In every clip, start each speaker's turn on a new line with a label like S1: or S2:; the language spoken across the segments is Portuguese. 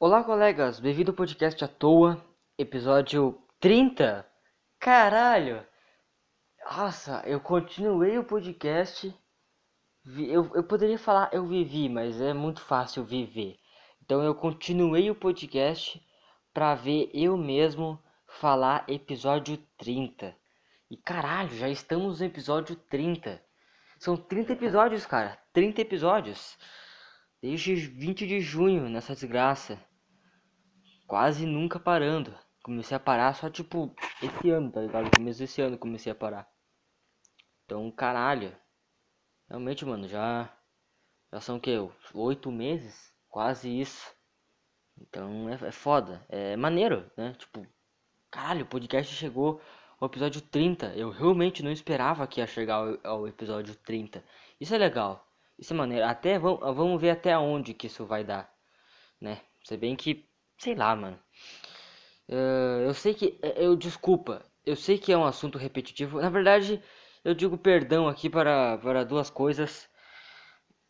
S1: Olá, colegas, bem-vindo ao podcast à toa, episódio 30. Caralho! Nossa, eu continuei o podcast. Eu, eu poderia falar eu vivi, mas é muito fácil viver. Então eu continuei o podcast pra ver eu mesmo falar episódio 30. E caralho, já estamos no episódio 30. São 30 episódios, cara. 30 episódios. Desde 20 de junho nessa desgraça. Quase nunca parando. Comecei a parar só tipo esse ano, tá ligado? Começo desse ano comecei a parar. Então, caralho. Realmente, mano, já. Já são o que? Oito meses? Quase isso. Então é, é foda. É maneiro, né? Tipo, caralho, o podcast chegou ao episódio 30. Eu realmente não esperava que ia chegar ao, ao episódio 30. Isso é legal. Isso é maneiro. Até vamos, vamos ver até onde que isso vai dar, né? Se bem que, sei lá, mano. Uh, eu sei que, eh, eu desculpa, eu sei que é um assunto repetitivo. Na verdade, eu digo perdão aqui para, para duas coisas.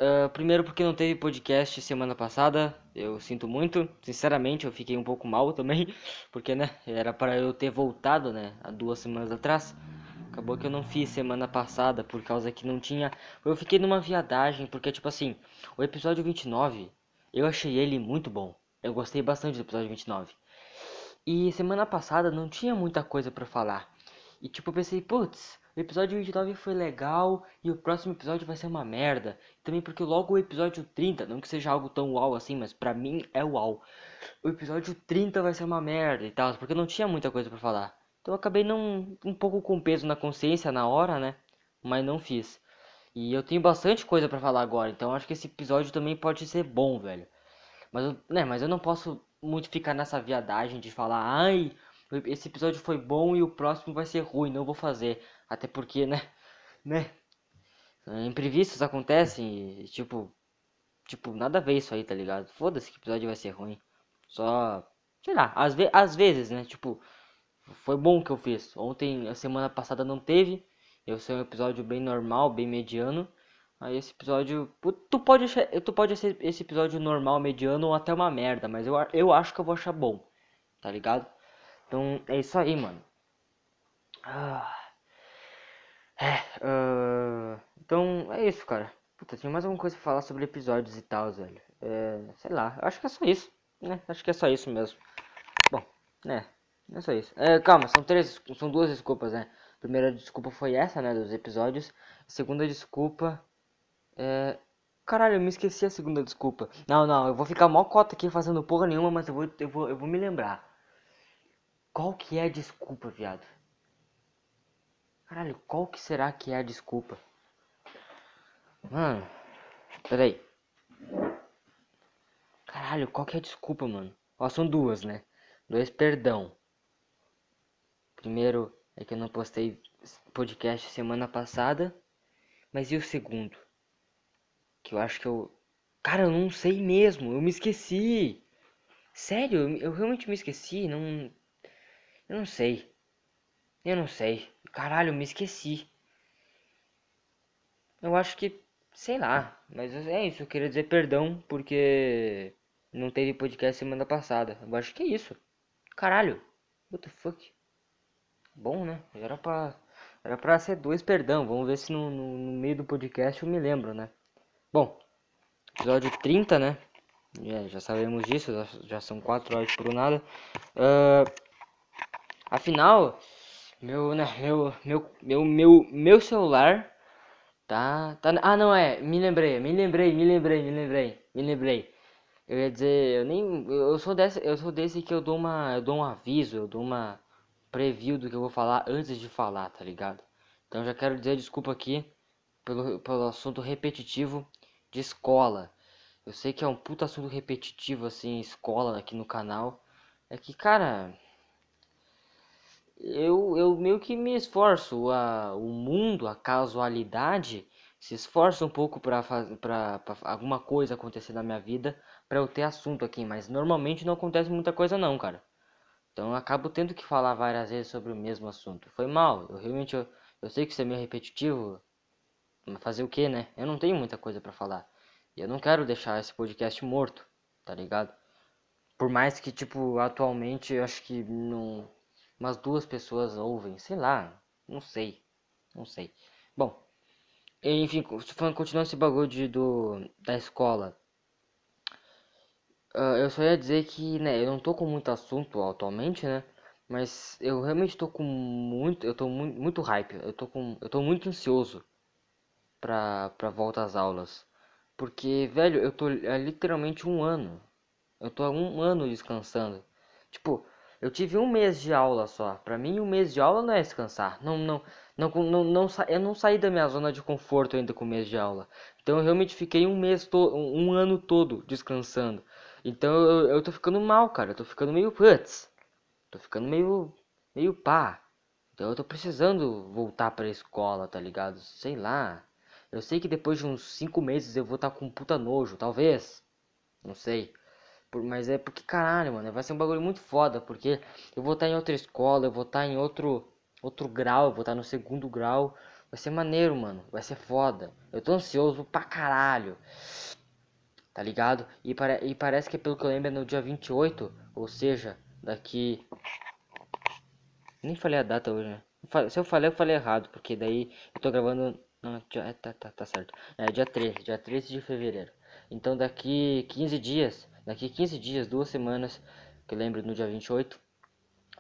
S1: Uh, primeiro porque não teve podcast semana passada, eu sinto muito, sinceramente eu fiquei um pouco mal também, porque né, era para eu ter voltado né, há duas semanas atrás. Acabou que eu não fiz semana passada por causa que não tinha. Eu fiquei numa viadagem, porque tipo assim, o episódio 29, eu achei ele muito bom. Eu gostei bastante do episódio 29. E semana passada não tinha muita coisa para falar. E tipo, eu pensei, putz, o episódio 29 foi legal e o próximo episódio vai ser uma merda. Também porque logo o episódio 30, não que seja algo tão uau assim, mas pra mim é uau. O episódio 30 vai ser uma merda e tal, porque não tinha muita coisa para falar. Então eu acabei não um pouco com peso na consciência na hora, né? Mas não fiz. E eu tenho bastante coisa para falar agora, então acho que esse episódio também pode ser bom, velho. Mas eu, né, mas eu não posso muito ficar nessa viadagem de falar, ai, esse episódio foi bom e o próximo vai ser ruim, não vou fazer. Até porque, né, né? Imprevistos acontecem e, tipo, tipo, nada a ver isso aí, tá ligado? Foda-se que episódio vai ser ruim. Só, sei lá, às, ve às vezes, né, tipo, foi bom que eu fiz. Ontem, a semana passada não teve. Eu sei um episódio bem normal, bem mediano. Aí esse episódio. Tu pode achar, tu pode achar esse episódio normal, mediano ou até uma merda, mas eu, eu acho que eu vou achar bom. Tá ligado? Então é isso aí, mano. Ah. É. Uh... Então é isso, cara. Puta, tinha mais alguma coisa pra falar sobre episódios e tal, velho. É, sei lá, acho que é só isso. Né? Acho que é só isso mesmo. Bom, né? É só isso. É, calma, são três, são duas desculpas, né? A primeira desculpa foi essa, né, dos episódios. A segunda desculpa é... Caralho, eu me esqueci a segunda desculpa. Não, não, eu vou ficar mó cota aqui fazendo porra nenhuma, mas eu vou, eu vou, eu vou me lembrar. Qual que é a desculpa, viado? Caralho, qual que será que é a desculpa? Mano, peraí. Caralho, qual que é a desculpa, mano? Ó, são duas, né? Dois perdão. Primeiro é que eu não postei podcast semana passada. Mas e o segundo? Que eu acho que eu. Cara, eu não sei mesmo. Eu me esqueci. Sério, eu, realmente me esqueci. Não. Eu não sei. Eu não sei. Caralho, eu me esqueci. Eu acho que. Sei lá. Mas é isso. Eu queria dizer perdão porque. Não teve podcast semana passada. Eu acho que é isso. Caralho. What the fuck? Bom, né? Era pra, era pra ser dois, perdão. Vamos ver se no, no, no meio do podcast eu me lembro, né? Bom, episódio 30, né? É, já sabemos disso, já, são quatro horas por nada. Uh, afinal, meu, né, meu, meu, meu, meu, meu celular tá, tá. Ah, não é. Me lembrei, me lembrei, me lembrei, me lembrei, me lembrei. Eu ia dizer, eu nem, eu sou desse, eu sou desse que eu dou uma, eu dou um aviso, eu dou uma preview do que eu vou falar antes de falar, tá ligado? Então já quero dizer desculpa aqui pelo, pelo assunto repetitivo de escola. Eu sei que é um puta assunto repetitivo assim, escola aqui no canal. É que, cara, eu, eu meio que me esforço. A, o mundo, a casualidade, se esforça um pouco para para alguma coisa acontecer na minha vida para eu ter assunto aqui, mas normalmente não acontece muita coisa não, cara. Então eu acabo tendo que falar várias vezes sobre o mesmo assunto. Foi mal, eu realmente eu, eu sei que isso é meio repetitivo, fazer o que, né? Eu não tenho muita coisa para falar. E eu não quero deixar esse podcast morto, tá ligado? Por mais que, tipo, atualmente eu acho que não. Umas duas pessoas ouvem, sei lá, não sei. Não sei. Bom, enfim, continuando esse bagulho de, do, da escola. Uh, eu só ia dizer que, né, eu não tô com muito assunto atualmente, né? Mas eu realmente tô com muito, eu tô muito, muito hype, eu tô com, eu tô muito ansioso pra, pra volta às aulas. Porque, velho, eu tô há literalmente um ano. Eu tô há um ano descansando. Tipo, eu tive um mês de aula só. Pra mim, um mês de aula não é descansar. Não, não, não, não, não, eu não saí da minha zona de conforto ainda com o mês de aula. Então eu realmente fiquei um mês, to um ano todo descansando. Então eu, eu tô ficando mal, cara. Eu tô ficando meio putz. Tô ficando meio, meio pá. Então eu tô precisando voltar pra escola, tá ligado? Sei lá. Eu sei que depois de uns 5 meses eu vou estar tá com puta nojo, talvez. Não sei. Por, mas é porque caralho, mano. Vai ser um bagulho muito foda. Porque eu vou estar tá em outra escola, eu vou estar tá em outro outro grau, vou estar no segundo grau. Vai ser maneiro, mano. Vai ser foda. Eu tô ansioso pra caralho. Tá ligado? E, pare e parece que pelo que eu lembro é no dia 28. Ou seja, daqui. Nem falei a data hoje, né? Se eu falei, eu falei errado. Porque daí eu tô gravando. Não, dia... É, tá, tá, tá certo. É dia 13. Dia 13 de fevereiro. Então daqui 15 dias. Daqui 15 dias, duas semanas. Que eu lembro no dia 28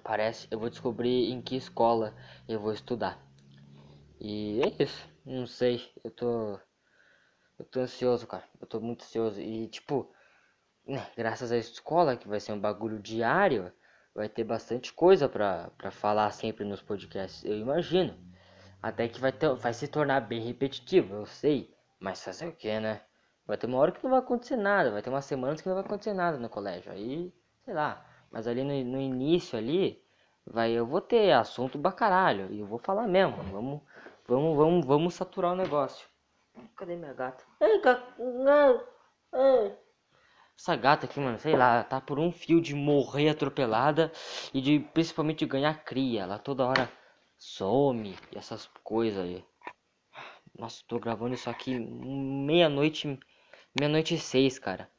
S1: parece, eu vou descobrir em que escola eu vou estudar. E é isso. Não sei, eu tô eu tô ansioso, cara. Eu tô muito ansioso e tipo, né, graças à escola que vai ser um bagulho diário, vai ter bastante coisa pra, pra falar sempre nos podcasts, eu imagino. Até que vai ter, vai se tornar bem repetitivo, eu sei. Mas fazer o que, né? Vai ter uma hora que não vai acontecer nada, vai ter umas semanas que não vai acontecer nada no colégio. Aí, sei lá, mas ali no, no início ali, vai, eu vou ter assunto pra caralho. E eu vou falar mesmo. Vamos, vamos, vamos, vamos saturar o negócio. Cadê minha gata? Ei, gata. Essa gata aqui, mano, sei lá, tá por um fio de morrer atropelada e de principalmente de ganhar cria. Ela toda hora some e essas coisas aí. Nossa, tô gravando isso aqui meia-noite, meia-noite e seis, cara.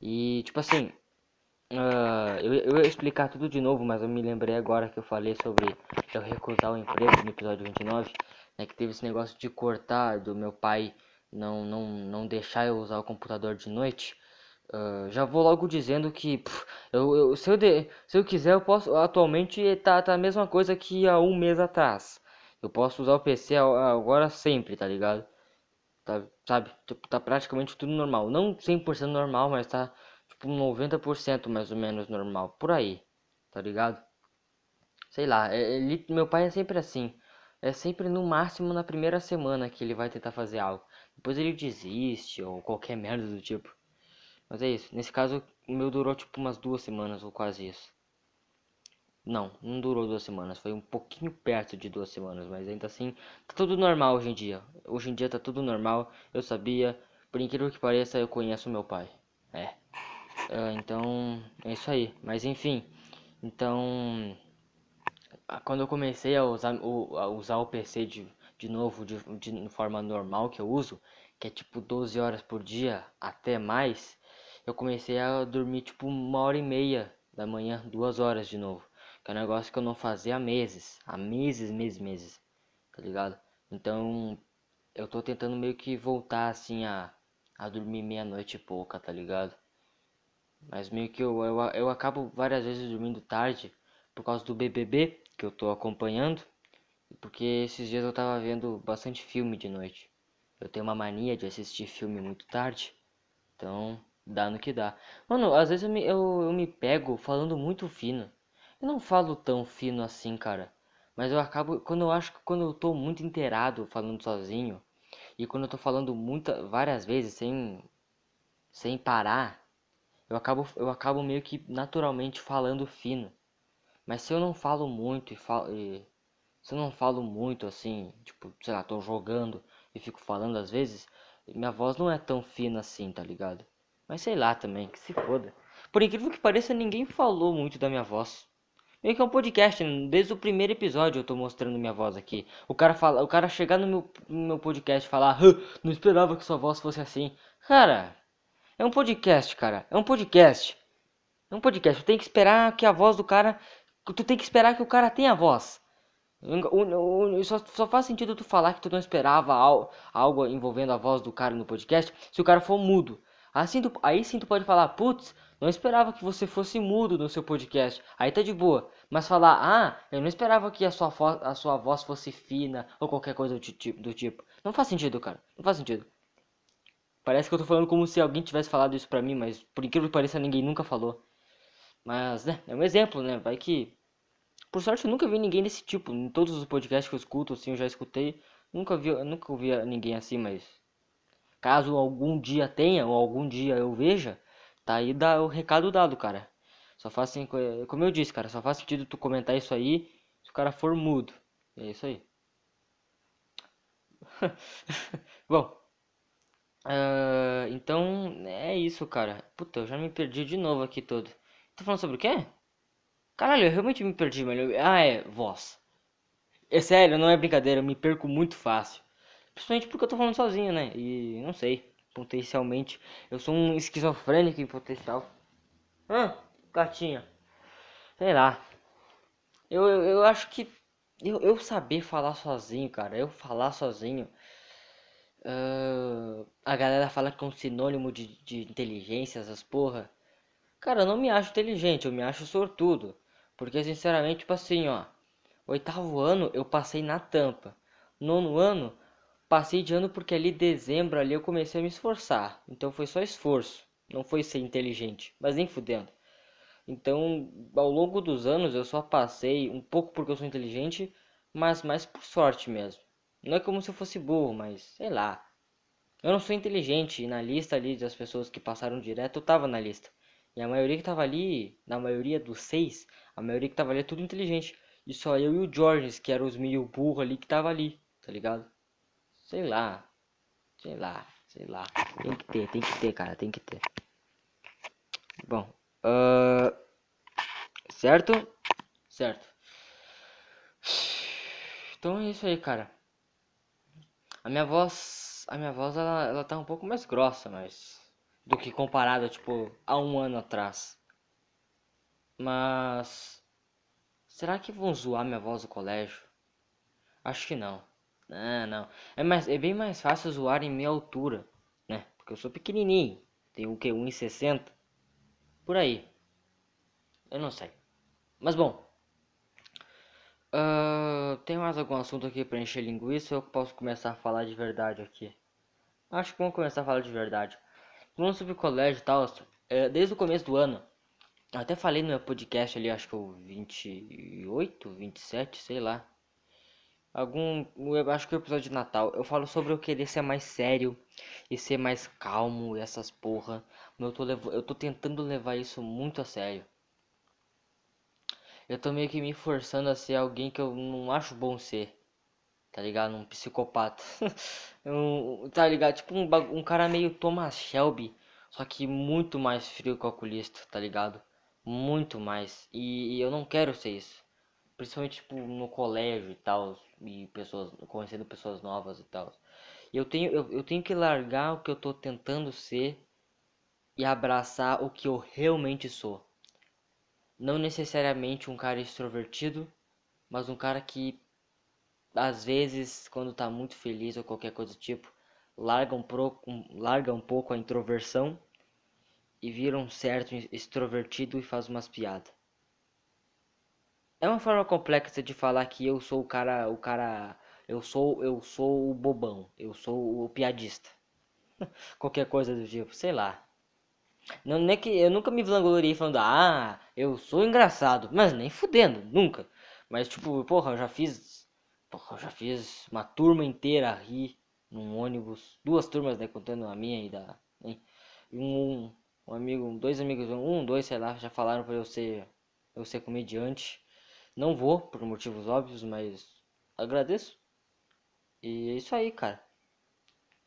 S1: E tipo assim, Uh, eu, eu ia explicar tudo de novo, mas eu me lembrei agora que eu falei sobre eu recusar o emprego no episódio 29, né, que teve esse negócio de cortar do meu pai não, não, não deixar eu usar o computador de noite. Uh, já vou logo dizendo que pff, eu, eu, se, eu de, se eu quiser eu posso atualmente tá, tá a mesma coisa que há um mês atrás. Eu posso usar o PC agora sempre, tá ligado? Tá, sabe? Tipo, tá praticamente tudo normal. Não 100% normal, mas tá tipo 90% mais ou menos normal, por aí, tá ligado? Sei lá, é, ele, meu pai é sempre assim. É sempre no máximo na primeira semana que ele vai tentar fazer algo. Depois ele desiste ou qualquer merda do tipo. Mas é isso. Nesse caso, o meu durou tipo umas duas semanas ou quase isso. Não, não durou duas semanas. Foi um pouquinho perto de duas semanas. Mas ainda assim, tá tudo normal hoje em dia. Hoje em dia tá tudo normal. Eu sabia. Por incrível que pareça, eu conheço meu pai. É. Uh, então, é isso aí. Mas enfim, então, quando eu comecei a usar o, a usar o PC de, de novo, de, de forma normal que eu uso, que é tipo 12 horas por dia, até mais, eu comecei a dormir tipo uma hora e meia da manhã, duas horas de novo. Que é um negócio que eu não fazia há meses, há meses, meses, meses, tá ligado? Então, eu tô tentando meio que voltar assim a, a dormir meia-noite e pouca, tá ligado? Mas meio que eu, eu, eu acabo várias vezes dormindo tarde por causa do BBB que eu tô acompanhando. Porque esses dias eu tava vendo bastante filme de noite. Eu tenho uma mania de assistir filme muito tarde. Então, dá no que dá. Mano, às vezes eu me, eu, eu me pego falando muito fino. Eu não falo tão fino assim, cara. Mas eu acabo. Quando eu acho que quando eu tô muito inteirado falando sozinho. E quando eu tô falando muita, várias vezes sem, sem parar eu acabo, eu acabo meio que naturalmente falando fino. Mas se eu não falo muito e, falo, e se eu não falo muito assim, tipo, sei lá, tô jogando e fico falando às vezes, minha voz não é tão fina assim, tá ligado? Mas sei lá também, que se foda. Por incrível que pareça, ninguém falou muito da minha voz. Meio que é um podcast, desde o primeiro episódio eu tô mostrando minha voz aqui. O cara fala, o cara chegar no meu, no meu podcast e falar, não esperava que sua voz fosse assim. Cara, é um podcast, cara. É um podcast. É um podcast, tu tem que esperar que a voz do cara. Tu tem que esperar que o cara tenha voz. Só, só faz sentido tu falar que tu não esperava algo envolvendo a voz do cara no podcast se o cara for mudo. Assim tu, aí sim tu pode falar, putz, não esperava que você fosse mudo no seu podcast. Aí tá de boa. Mas falar, ah, eu não esperava que a sua, a sua voz fosse fina ou qualquer coisa do tipo, do tipo. Não faz sentido, cara. Não faz sentido. Parece que eu tô falando como se alguém tivesse falado isso pra mim, mas por incrível que pareça, ninguém nunca falou. Mas, né, é um exemplo, né? Vai que. Por sorte, eu nunca vi ninguém desse tipo. Em todos os podcasts que eu escuto, assim, eu já escutei. Nunca vi, nunca ouvi ninguém assim, mas. Caso algum dia tenha, ou algum dia eu veja, tá aí dá o recado dado, cara. Só faz assim, como eu disse, cara, só faz sentido tu comentar isso aí se o cara for mudo. É isso aí. Bom, Uh, então, é isso, cara. Puta, eu já me perdi de novo aqui todo. Tô falando sobre o quê? Caralho, eu realmente me perdi, mano. Ah, é, voz. É sério, não é brincadeira, eu me perco muito fácil. Principalmente porque eu tô falando sozinho, né? E não sei, potencialmente. Eu sou um esquizofrênico em potencial. Ah, gatinha. Sei lá. Eu, eu, eu acho que eu, eu saber falar sozinho, cara. Eu falar sozinho Uh, a galera fala que é um sinônimo de, de inteligência, essas porra. Cara, eu não me acho inteligente, eu me acho sortudo. Porque, sinceramente, tipo assim, ó. Oitavo ano eu passei na tampa. Nono ano, passei de ano porque ali dezembro ali eu comecei a me esforçar. Então foi só esforço. Não foi ser inteligente, mas nem fudendo. Então, ao longo dos anos eu só passei um pouco porque eu sou inteligente, mas mais por sorte mesmo. Não é como se eu fosse burro, mas sei lá. Eu não sou inteligente e na lista ali das pessoas que passaram direto eu tava na lista. E a maioria que tava ali, na maioria dos seis, a maioria que tava ali é tudo inteligente. E só eu e o Georges, que eram os meio burro ali, que tava ali, tá ligado? Sei lá. Sei lá, sei lá. Tem que ter, tem que ter, cara, tem que ter. Bom, uh... certo? Certo. Então é isso aí, cara. A minha voz, a minha voz ela, ela tá um pouco mais grossa, mas do que comparada tipo a um ano atrás. Mas será que vão zoar minha voz no colégio? Acho que não. Não, não. É mais é bem mais fácil zoar em minha altura, né? Porque eu sou pequenininho, tenho o que 1,60 por aí. Eu não sei. Mas bom, Uh, tem mais algum assunto aqui para encher linguiça eu posso começar a falar de verdade aqui? Acho que vamos começar a falar de verdade. Falando sobre colégio e tal, é, desde o começo do ano, eu até falei no meu podcast ali, acho que o 28, 27, sei lá. Algum, eu acho que o episódio de Natal, eu falo sobre eu querer ser mais sério e ser mais calmo e essas porra. Eu tô, eu tô tentando levar isso muito a sério eu tô meio que me forçando a ser alguém que eu não acho bom ser. Tá ligado? Um psicopata. um, tá ligado? Tipo um, um cara meio Thomas Shelby. Só que muito mais frio calculista, tá ligado? Muito mais. E, e eu não quero ser isso. Principalmente tipo, no colégio e tal. E pessoas. Conhecendo pessoas novas e tal. Eu tenho, eu, eu tenho que largar o que eu tô tentando ser e abraçar o que eu realmente sou não necessariamente um cara extrovertido, mas um cara que às vezes quando tá muito feliz ou qualquer coisa do tipo, larga um, pro, um, larga um pouco a introversão e vira um certo extrovertido e faz umas piadas. É uma forma complexa de falar que eu sou o cara, o cara, eu sou, eu sou o bobão, eu sou o piadista. qualquer coisa do tipo, sei lá. Não, é que eu nunca me vangloriei falando, ah, eu sou engraçado. Mas nem fudendo, nunca. Mas tipo, porra, eu já fiz. Porra, eu já fiz uma turma inteira rir num ônibus. Duas turmas, né? Contando a minha e da. Hein? Um, um amigo, dois amigos, um, dois, sei lá, já falaram pra eu ser. Eu ser comediante. Não vou, por motivos óbvios, mas agradeço. E é isso aí, cara.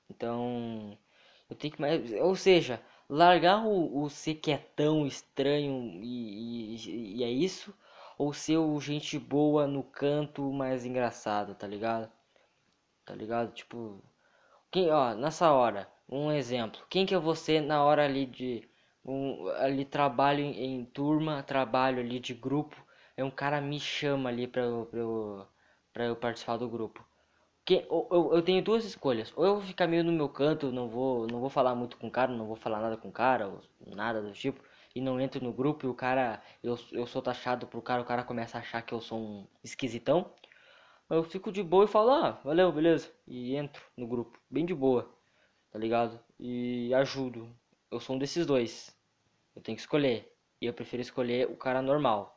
S1: Então. Eu tenho que mais. Ou seja, largar o, o ser que é tão estranho e, e, e, é isso, ou ser o gente boa no canto mais engraçado, tá ligado? Tá ligado? Tipo, quem, ó, nessa hora, um exemplo, quem que é você na hora ali de um, ali trabalho em, em, turma, trabalho ali de grupo, aí um cara me chama ali pra eu, pra eu, pra eu participar do grupo. Que, eu, eu, eu tenho duas escolhas, ou eu vou ficar meio no meu canto, não vou, não vou falar muito com o cara, não vou falar nada com o cara, ou nada do tipo, e não entro no grupo e o cara, eu, eu sou taxado pro cara, o cara começa a achar que eu sou um esquisitão. Eu fico de boa e falo, ah, valeu, beleza. E entro no grupo, bem de boa, tá ligado? E ajudo. Eu sou um desses dois. Eu tenho que escolher. E eu prefiro escolher o cara normal,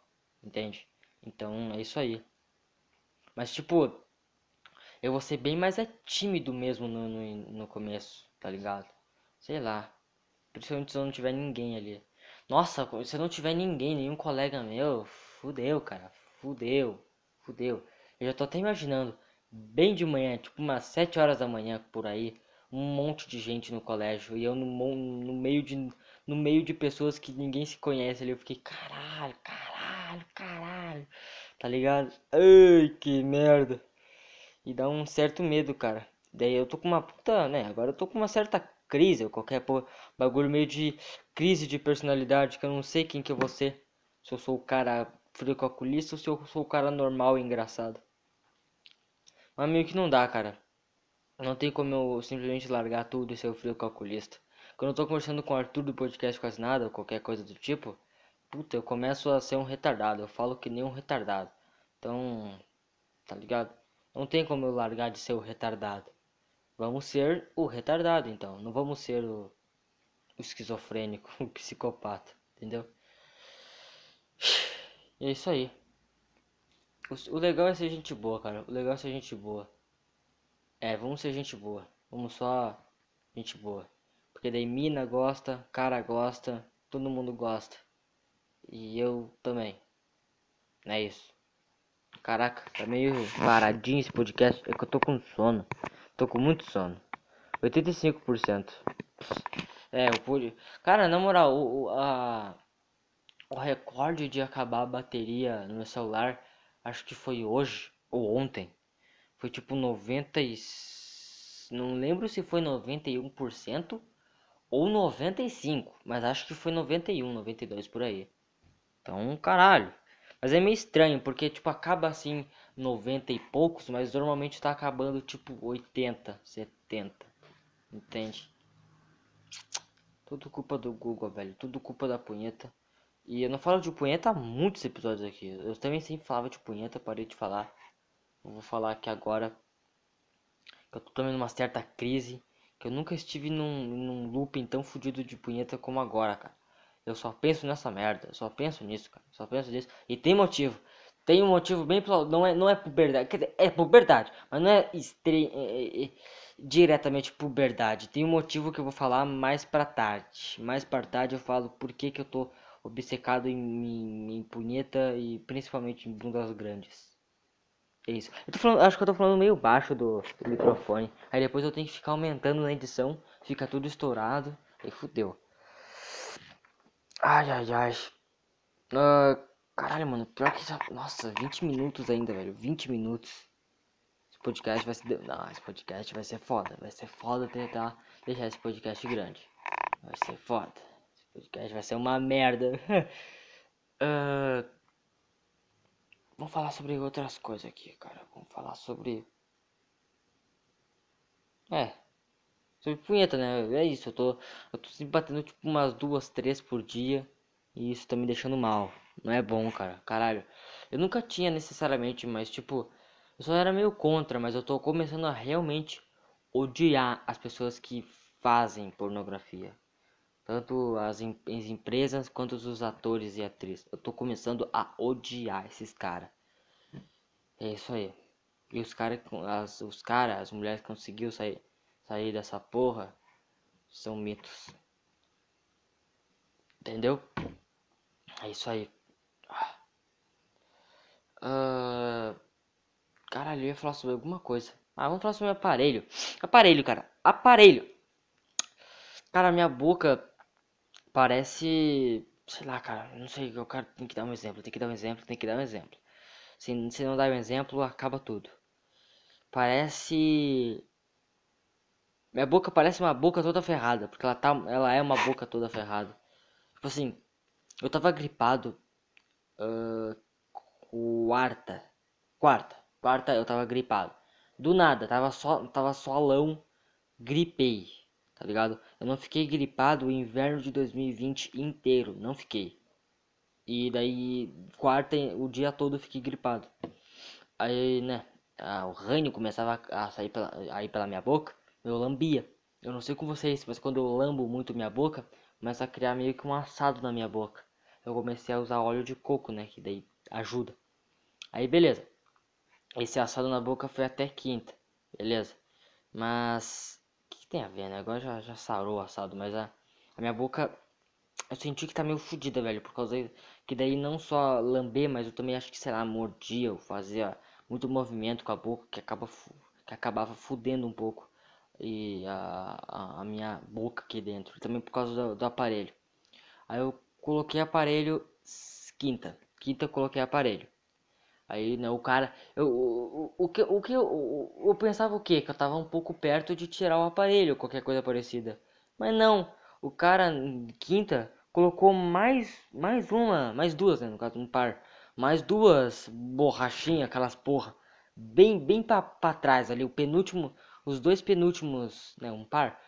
S1: entende? Então é isso aí. Mas tipo, eu vou ser bem mais é tímido mesmo no, no, no começo, tá ligado? Sei lá. Principalmente se eu não tiver ninguém ali. Nossa, se não tiver ninguém, nenhum colega meu, fudeu, cara. Fudeu. Fudeu. Eu já tô até imaginando, bem de manhã, tipo umas 7 horas da manhã por aí, um monte de gente no colégio e eu no, no meio de no meio de pessoas que ninguém se conhece ali, eu fiquei, caralho, caralho, caralho. Tá ligado? Ai, que merda. E dá um certo medo, cara. Daí eu tô com uma puta, né? Agora eu tô com uma certa crise, ou qualquer bagulho meio de crise de personalidade, que eu não sei quem que eu vou ser. Se eu sou o cara frio calculista ou se eu sou o cara normal e engraçado. Mas meio que não dá, cara. Não tem como eu simplesmente largar tudo e ser o frio calculista. Quando eu tô conversando com o Arthur do podcast Quase Nada, ou qualquer coisa do tipo, puta, eu começo a ser um retardado. Eu falo que nem um retardado. Então, tá ligado? Não tem como eu largar de ser o retardado. Vamos ser o retardado, então. Não vamos ser o, o esquizofrênico, o psicopata, entendeu? E é isso aí. O, o legal é ser gente boa, cara. O legal é ser gente boa. É, vamos ser gente boa. Vamos só gente boa. Porque daí mina gosta, cara gosta, todo mundo gosta. E eu também. É isso. Caraca, tá meio paradinho esse podcast. É que eu tô com sono. Tô com muito sono. 85%. É, eu pude. Cara, na moral, o, a... o recorde de acabar a bateria no meu celular, acho que foi hoje ou ontem. Foi tipo 90 e... Não lembro se foi 91% ou 95, mas acho que foi 91, 92 por aí. Então, caralho. Mas é meio estranho, porque tipo acaba assim 90 e poucos, mas normalmente tá acabando tipo 80, 70. Entende? Tudo culpa do Google, velho. Tudo culpa da punheta. E eu não falo de punheta há muitos episódios aqui. Eu também sempre falava de punheta, parei de falar. Eu vou falar aqui agora. Que eu tô tomando uma certa crise. Que eu nunca estive num, num looping tão fodido de punheta como agora, cara. Eu só penso nessa merda. Eu só penso nisso, cara. Só penso nisso. E tem motivo. Tem um motivo bem não é não é puberdade, quer dizer, é puberdade, mas não é, estre... É, é, é, diretamente puberdade. Tem um motivo que eu vou falar mais para tarde. Mais para tarde eu falo por que que eu tô obcecado em, em, em punheta e principalmente em bundas grandes. É isso. Eu tô falando, acho que eu tô falando meio baixo do, do, microfone. Aí depois eu tenho que ficar aumentando na edição. Fica tudo estourado. Aí fudeu. Ai, ai, ai. Uh, caralho, mano. Pior que já... Nossa, 20 minutos ainda, velho. 20 minutos. Esse podcast vai ser... Não, esse podcast vai ser foda. Vai ser foda tentar deixar esse podcast grande. Vai ser foda. Esse podcast vai ser uma merda. uh... Vamos falar sobre outras coisas aqui, cara. Vamos falar sobre. É. Sobre punheta, né? É isso. Eu tô, eu tô sempre batendo tipo umas duas, três por dia. E isso tá me deixando mal. Não é bom, cara. Caralho. Eu nunca tinha necessariamente, mas tipo. Eu só era meio contra, mas eu tô começando a realmente odiar as pessoas que fazem pornografia. Tanto as, em, as empresas quanto os atores e atrizes. Eu tô começando a odiar esses caras. É isso aí. E os caras, as, os caras, as mulheres conseguiu sair, sair dessa porra são mitos. Entendeu? É isso aí. Uh, caralho, eu ia falar sobre alguma coisa. Ah, vamos falar sobre aparelho. Aparelho, cara. Aparelho. Cara, minha boca parece. Sei lá, cara. Não sei. O cara tem que dar um exemplo. Tem que dar um exemplo. Tem que dar um exemplo. Se, se não dar um exemplo, acaba tudo. Parece. Minha boca parece uma boca toda ferrada. Porque ela, tá, ela é uma boca toda ferrada. Tipo assim, eu tava gripado. Uh, quarta. Quarta. Quarta eu tava gripado. Do nada, tava só, tava solão, gripei, tá ligado? Eu não fiquei gripado o inverno de 2020 inteiro, não fiquei. E daí, quarta, o dia todo eu fiquei gripado. Aí, né, o ranho começava a sair pela, a ir pela minha boca, eu lambia. Eu não sei com vocês, mas quando eu lambo muito minha boca, começa a criar meio que um assado na minha boca. Eu comecei a usar óleo de coco, né, que daí ajuda. Aí, beleza. Esse assado na boca foi até quinta, beleza? Mas, o que, que, tem a ver, né? Agora já, já sarou o assado, mas a, a minha boca, eu senti que tá meio fodida, velho, por causa que daí não só lamber, mas eu também acho que, sei lá, mordia, eu fazia muito movimento com a boca que, acaba, que acabava fudendo um pouco e a, a, a minha boca aqui dentro, também por causa do, do aparelho. Aí eu coloquei aparelho quinta, quinta coloquei aparelho. Aí, né, o cara, eu, o, o, que, o que eu, eu pensava o quê? Que eu tava um pouco perto de tirar o aparelho, qualquer coisa parecida. Mas não, o cara, quinta, colocou mais, mais uma, mais duas, né, no caso, um par. Mais duas borrachinhas, aquelas porra, bem, bem pra trás ali, o penúltimo, os dois penúltimos, né, um par,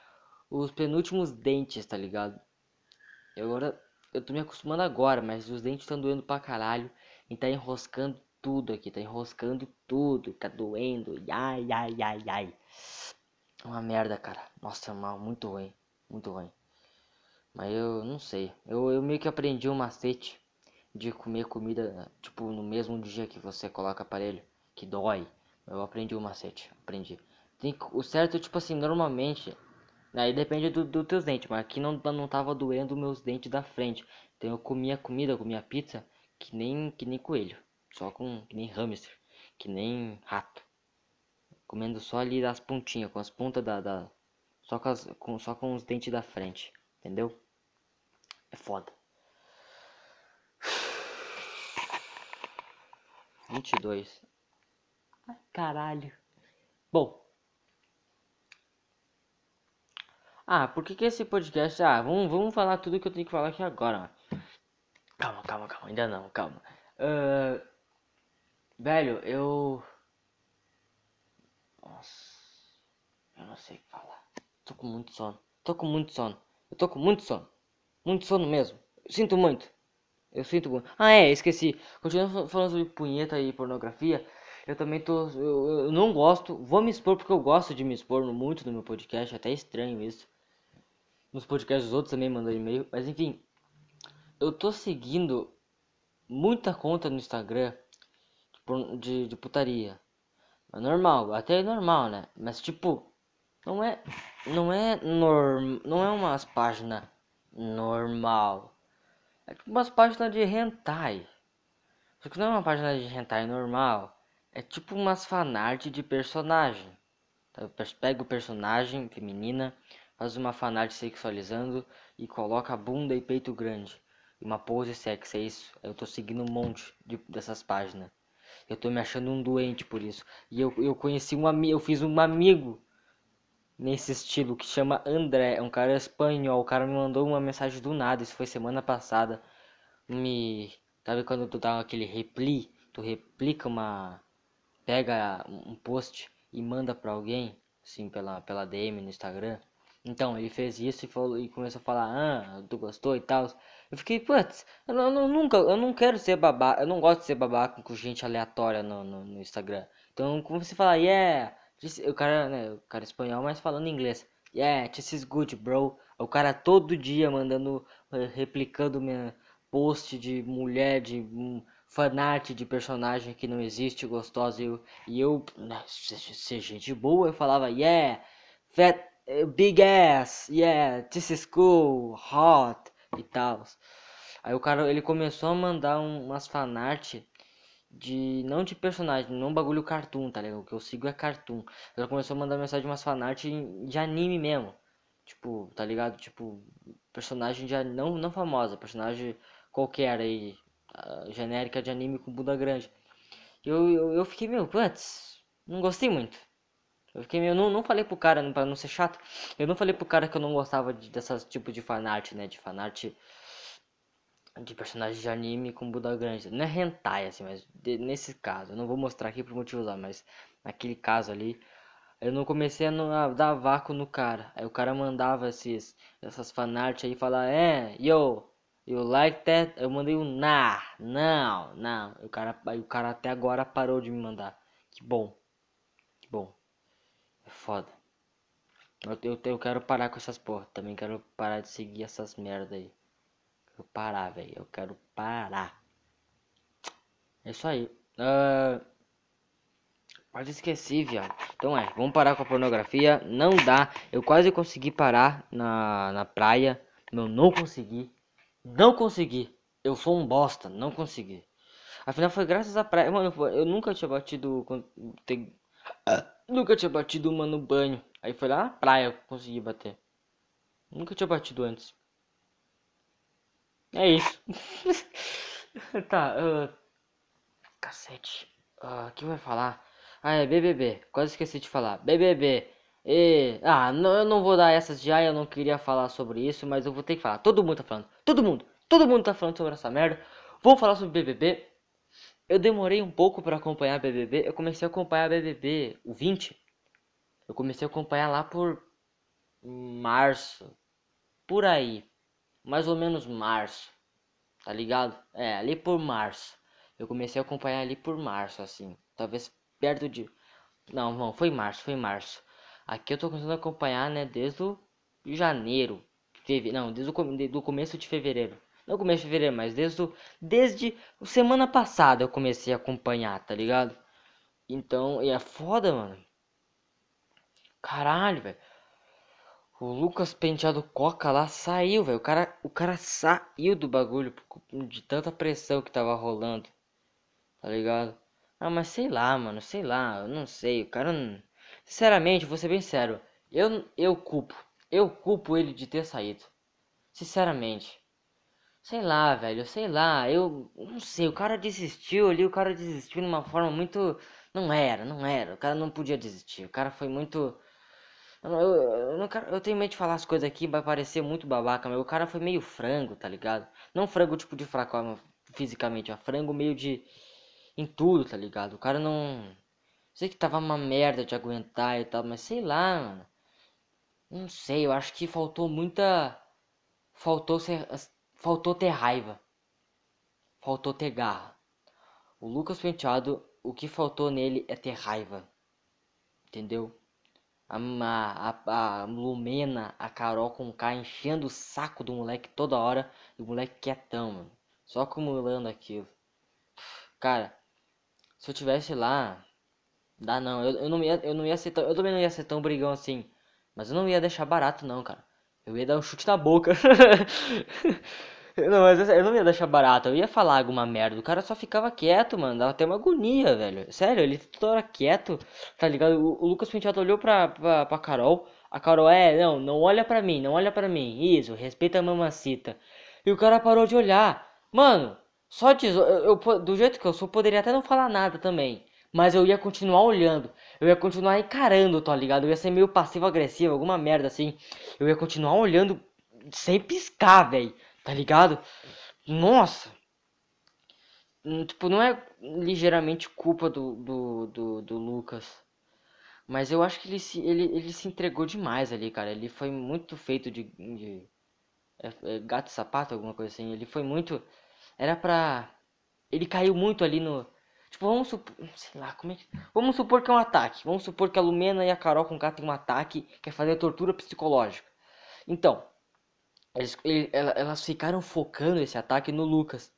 S1: os penúltimos dentes, tá ligado? Eu agora, eu tô me acostumando agora, mas os dentes estão doendo pra caralho e tá enroscando tudo aqui, tá enroscando tudo, tá doendo, ai, ai, ai, ai. Uma merda, cara. Nossa, mal, muito ruim, muito ruim. Mas eu não sei, eu, eu meio que aprendi um macete de comer comida, tipo, no mesmo dia que você coloca aparelho, que dói. Eu aprendi o um macete, aprendi. Tem, o certo, tipo assim, normalmente, aí depende dos do teus dentes, mas aqui não, não tava doendo meus dentes da frente. Então eu comia comida, comia pizza, que nem, que nem coelho. Só com que nem hamster, que nem rato. Comendo só ali das pontinhas, com as pontas da. da só, com as, com, só com os dentes da frente. Entendeu? É foda. 22. Ai, caralho. Bom. Ah, por que, que esse podcast. Ah, vamos, vamos falar tudo que eu tenho que falar aqui agora. Calma, calma, calma. Ainda não, calma. Uh, Velho, eu. Nossa. Eu não sei o que falar. Tô com muito sono. Tô com muito sono. Eu tô com muito sono. Muito sono mesmo. Eu sinto muito. Eu sinto muito. Ah, é, esqueci. Continuando falando sobre punheta e pornografia. Eu também tô. Eu, eu, não gosto. Vou me expor porque eu gosto de me expor muito no meu podcast. É até estranho isso. Nos podcasts dos outros também mandam e-mail. Mas enfim. Eu tô seguindo muita conta no Instagram de, de putaria. É normal, até é normal, né? Mas tipo, não é não é norm, não é umas páginas normal. É tipo umas páginas de hentai. Só que não é uma página de hentai normal. É tipo umas fanart de personagem. Tá? Pega o personagem feminina, faz uma fanart sexualizando e coloca bunda e peito grande. E uma pose sexy, é isso. Eu tô seguindo um monte de, dessas páginas. Eu tô me achando um doente por isso. E eu, eu conheci um amigo, eu fiz um amigo nesse estilo que chama André, é um cara espanhol. O cara me mandou uma mensagem do nada, isso foi semana passada. Me. Sabe quando tu dá aquele repli? Tu replica uma. Pega um post e manda pra alguém, assim, pela, pela DM no Instagram. Então, ele fez isso e, falou, e começou a falar, ah, tu gostou e tal. Eu fiquei, putz, eu, não, eu, nunca, eu não quero ser babaca, eu não gosto de ser babaca com gente aleatória no, no, no Instagram. Então, como você fala, yeah, o cara, né, o cara espanhol, mas falando inglês, yeah, this is good, bro. O cara todo dia mandando, eh, replicando minha post de mulher, de um, fanart de personagem que não existe, gostosa, e eu, e eu né, ser gente boa, eu falava, yeah, fat, big ass, yeah, this is cool, hot e tal. Aí o cara, ele começou a mandar um, umas fanart de, não de personagem, não bagulho cartoon, tá ligado? O que eu sigo é cartoon. Ela começou a mandar mensagem umas fanart de anime mesmo. Tipo, tá ligado? Tipo, personagem de, não, não famosa, personagem qualquer aí, genérica de anime com bunda grande. Eu, eu, eu fiquei, meu, putz, não gostei muito. Eu fiquei meio, não, não falei pro cara, pra não ser chato, eu não falei pro cara que eu não gostava de, dessas tipo de fanart, né, de fanart de personagens de anime com bunda grande. Não é hentai, assim, mas de, nesse caso. Eu não vou mostrar aqui por motivos lá, mas naquele caso ali. Eu não comecei a, não, a dar vácuo no cara. Aí o cara mandava esses, essas fanart aí falar, é, yo, you like that? Eu mandei um nah, não, não. O cara, o cara até agora parou de me mandar. Que bom. Que bom. É foda. Eu, eu, eu quero parar com essas porra. Também quero parar de seguir essas merda aí. Quero parar, velho. Eu quero parar. É isso aí. Uh... Quase esqueci, viado. Então é, vamos parar com a pornografia. Não dá. Eu quase consegui parar na, na praia. Eu não consegui. Não consegui. Eu sou um bosta. Não consegui. Afinal, foi graças à praia. Mano, eu nunca tinha batido. Nunca tinha batido uma no banho. Aí foi lá na praia que consegui bater. Nunca tinha batido antes. É isso. tá, uh... cacete. O uh, que vai falar? Ah, é BBB. Quase esqueci de falar. BBB. E... Ah, não, eu não vou dar essas já. Eu não queria falar sobre isso, mas eu vou ter que falar. Todo mundo tá falando. Todo mundo. Todo mundo tá falando sobre essa merda. Vamos falar sobre BBB. Eu demorei um pouco para acompanhar BBB. Eu comecei a acompanhar BBB, o 20. Eu comecei a acompanhar lá por março. Por aí. Mais ou menos março. Tá ligado? É, ali por março. Eu comecei a acompanhar ali por março, assim. Talvez perto de. Não, não, foi março, foi março. Aqui eu tô começando a acompanhar, né, desde o janeiro. Feve... Não, desde o do começo de fevereiro. Não começo de fevereiro, mas desde o... desde semana passada eu comecei a acompanhar, tá ligado? Então, e é foda, mano. Caralho, velho. O Lucas Penteado Coca lá saiu, velho. O cara, o cara saiu do bagulho de tanta pressão que tava rolando. Tá ligado? Ah, mas sei lá, mano. Sei lá. Eu não sei. O cara não... Sinceramente, vou ser bem sério. Eu, eu culpo. Eu culpo ele de ter saído. Sinceramente. Sei lá, velho. Sei lá. Eu não sei. O cara desistiu ali. O cara desistiu de uma forma muito. Não era, não era. O cara não podia desistir. O cara foi muito eu, eu, eu, eu tenho medo de falar as coisas aqui, vai parecer muito babaca, mas o cara foi meio frango, tá ligado? Não frango tipo de fraco fisicamente, mas frango meio de. em tudo, tá ligado? O cara não. Sei que tava uma merda de aguentar e tal, mas sei lá, mano. Não sei, eu acho que faltou muita. Faltou ser. Faltou ter raiva. Faltou ter garra. O Lucas Penteado, o que faltou nele é ter raiva. Entendeu? a, a, a Lumena, a Carol com o K enchendo o saco do moleque toda hora. E o moleque quietão, mano. Só acumulando aquilo. Cara, se eu tivesse lá. Dá não, eu, eu não ia, eu não ia ser tão, eu também não ia ser tão brigão assim. Mas eu não ia deixar barato não, cara. Eu ia dar um chute na boca. Não, mas eu não ia deixar barato, eu ia falar alguma merda. O cara só ficava quieto, mano. Dava até uma agonia, velho. Sério, ele toda hora quieto, tá ligado? O, o Lucas Penteado olhou pra, pra, pra Carol. A Carol, é, não, não olha pra mim, não olha pra mim. Isso, respeita a mamacita. E o cara parou de olhar. Mano, só diz, eu, eu, do jeito que eu sou, poderia até não falar nada também. Mas eu ia continuar olhando. Eu ia continuar encarando, tá ligado? Eu ia ser meio passivo-agressivo, alguma merda assim. Eu ia continuar olhando sem piscar, velho. Tá ligado? Nossa! Hum, tipo, não é ligeiramente culpa do, do, do, do Lucas. Mas eu acho que ele se, ele, ele se entregou demais ali, cara. Ele foi muito feito de. de é, é, gato sapato, alguma coisa assim. Ele foi muito. Era pra. Ele caiu muito ali no. Tipo, vamos supor. Sei lá, como é que. Vamos supor que é um ataque. Vamos supor que a Lumena e a Carol com K tem um ataque. Quer fazer tortura psicológica. Então, eles, ele, elas ficaram focando esse ataque no Lucas.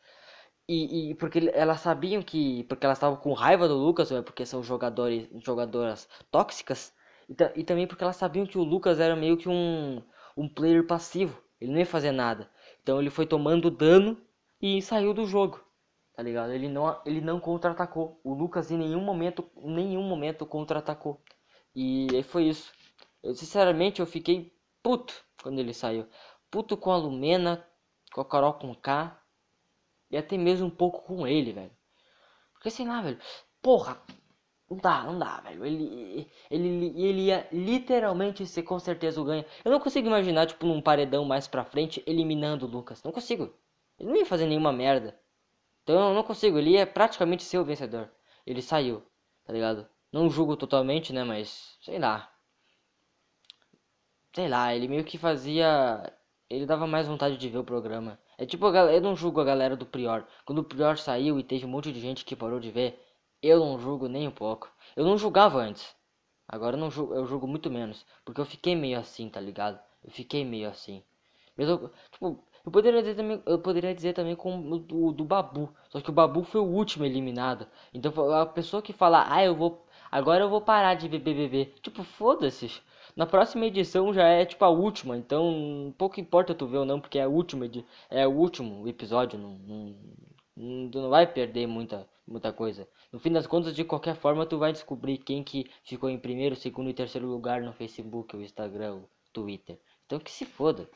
S1: E, e, porque elas sabiam que. Porque elas estavam com raiva do Lucas, é porque são jogadores, jogadoras tóxicas. E, e, também porque elas sabiam que o Lucas era meio que um, um player passivo. Ele não ia fazer nada. Então ele foi tomando dano e saiu do jogo. Tá ligado? Ele não, ele não contra-atacou. O Lucas em nenhum momento, nenhum momento contra-atacou. E foi isso. Eu, sinceramente, eu fiquei puto quando ele saiu puto com a Lumena, com a Carol com K. E até mesmo um pouco com ele, velho. Porque sei lá, velho. Porra, não dá, não dá, velho. Ele, ele, ele ia literalmente ser com certeza o ganha. Eu não consigo imaginar, tipo, num paredão mais pra frente, eliminando o Lucas. Não consigo. Ele não ia fazer nenhuma merda. Então eu não consigo, ele ia praticamente ser o vencedor. Ele saiu, tá ligado? Não julgo totalmente, né, mas sei lá. Sei lá, ele meio que fazia. Ele dava mais vontade de ver o programa. É tipo, eu não julgo a galera do Prior. Quando o Prior saiu e teve um monte de gente que parou de ver, eu não julgo nem um pouco. Eu não julgava antes. Agora eu não julgo, eu julgo muito menos. Porque eu fiquei meio assim, tá ligado? Eu fiquei meio assim. Mesmo, tipo, eu poderia dizer também, eu poderia dizer também com o do, do Babu. Só que o Babu foi o último eliminado. Então a pessoa que fala, ah, eu vou. Agora eu vou parar de ver BBB. Tipo, foda-se. Na próxima edição já é tipo a última, então pouco importa tu ver ou não, porque é a última, é o último episódio, não, não, não, tu não vai perder muita, muita coisa. No fim das contas, de qualquer forma, tu vai descobrir quem que ficou em primeiro, segundo e terceiro lugar no Facebook, o Instagram, o Twitter. Então que se foda.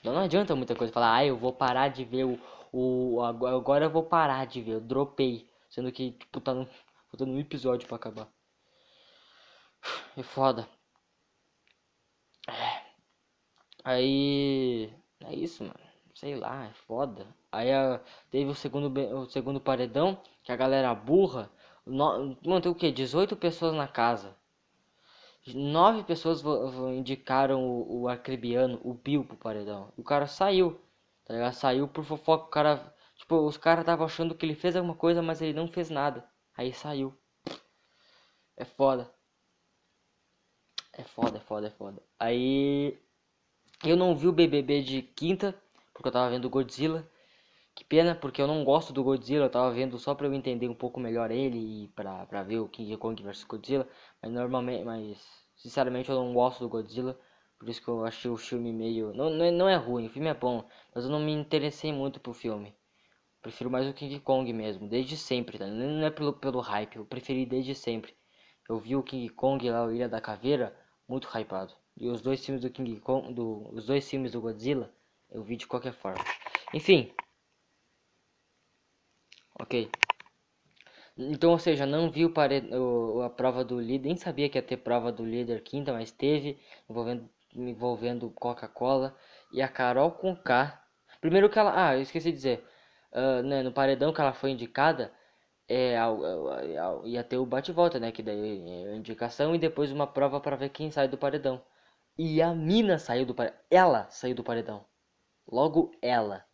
S1: Então não adianta muita coisa falar, ah, eu vou parar de ver o, o agora eu vou parar de ver, eu dropei, sendo que tipo tá no, faltando um episódio para acabar. É foda. Aí é isso, mano. Sei lá, é foda. Aí a, teve o segundo o segundo paredão, que a galera burra, no, mano, tem o que? 18 pessoas na casa nove pessoas indicaram o, o o Bill pro paredão. O cara saiu, tá ligado? Saiu por fofoca. O cara, tipo, os caras estavam achando que ele fez alguma coisa, mas ele não fez nada. Aí saiu. É foda. É foda, é foda, é foda. Aí eu não vi o BBB de quinta, porque eu tava vendo Godzilla. Que pena, porque eu não gosto do Godzilla, eu tava vendo só pra eu entender um pouco melhor ele e pra, pra ver o King Kong vs Godzilla. Mas normalmente, mas sinceramente eu não gosto do Godzilla. Por isso que eu achei o filme meio. Não, não, é, não é ruim, o filme é bom, mas eu não me interessei muito pro filme. Prefiro mais o King Kong mesmo, desde sempre, tá? Não é pelo, pelo hype, eu preferi desde sempre. Eu vi o King Kong lá, o Ilha da Caveira, muito hypado. E os dois filmes do King Kong, do, os dois filmes do Godzilla, eu vi de qualquer forma. Enfim, Ok. Então, ou seja, não viu a prova do líder, nem sabia que ia ter prova do líder quinta, mas teve, envolvendo, envolvendo Coca-Cola. E a Carol com K. Primeiro que ela. Ah, eu esqueci de dizer. Uh, né, no paredão que ela foi indicada, é, ia ter o bate-volta, né? Que daí é a indicação e depois uma prova para ver quem sai do paredão. E a mina saiu do paredão. Ela saiu do paredão. Logo ela.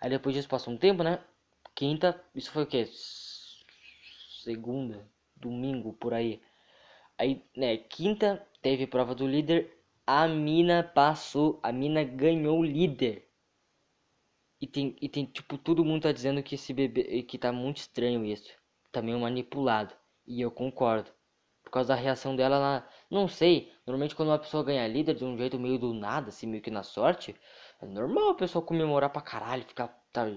S1: Aí depois disso passou um tempo, né? Quinta, isso foi o que? Segunda, domingo, por aí. Aí, né, quinta teve prova do líder, a mina passou, a mina ganhou o líder. E tem, e tem, tipo, todo mundo tá dizendo que esse bebê, que tá muito estranho isso. Tá meio manipulado. E eu concordo. Por causa da reação dela, ela, não sei, normalmente quando uma pessoa ganha líder de um jeito meio do nada, assim, meio que na sorte, é normal a pessoa comemorar pra caralho, ficar, tá,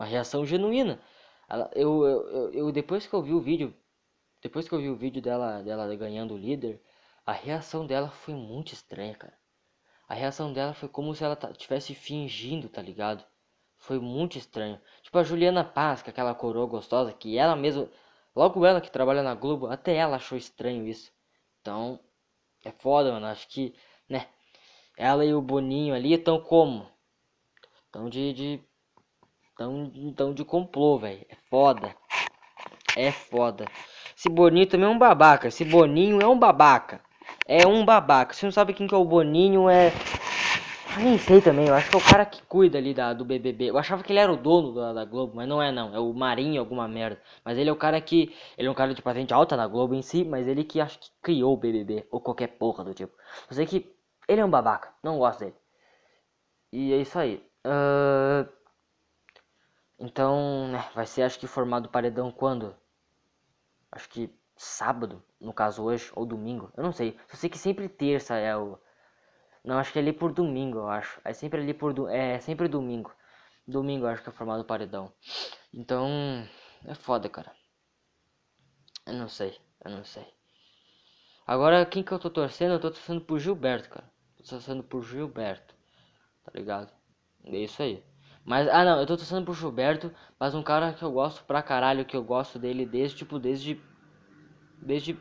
S1: uma reação genuína. Ela, eu, eu, eu, depois que eu vi o vídeo, depois que eu vi o vídeo dela, dela ganhando o líder, a reação dela foi muito estranha, cara. A reação dela foi como se ela estivesse fingindo, tá ligado? Foi muito estranho. Tipo a Juliana Paz, que é aquela coroa gostosa, que ela mesma, logo ela que trabalha na Globo, até ela achou estranho isso. Então, é foda, mano. Acho que, né? Ela e o Boninho ali estão como? Estão de, de Tão, tão de complô, velho. É foda. É foda. Esse Boninho também é um babaca. Esse Boninho é um babaca. É um babaca. Você não sabe quem que é o Boninho, é... Eu nem sei também. Eu acho que é o cara que cuida ali da, do BBB. Eu achava que ele era o dono da, da Globo, mas não é não. É o Marinho alguma merda. Mas ele é o cara que... Ele é um cara de patente alta na Globo em si, mas ele que acho que criou o BBB. Ou qualquer porra do tipo. Eu sei que ele é um babaca. Não gosto dele. E é isso aí. Uh... Então, né, vai ser acho que formado paredão quando? Acho que sábado, no caso hoje, ou domingo, eu não sei. Só sei que sempre terça é o. Não, acho que é ali por domingo, eu acho. É sempre ali por. Do... É sempre domingo. Domingo eu acho que é formado paredão. Então, é foda, cara. Eu não sei, eu não sei. Agora, quem que eu tô torcendo? Eu tô torcendo por Gilberto, cara. Tô torcendo por Gilberto. Tá ligado? É isso aí. Mas, ah não, eu tô torcendo pro Gilberto, mas um cara que eu gosto pra caralho, que eu gosto dele desde, tipo, desde. Desde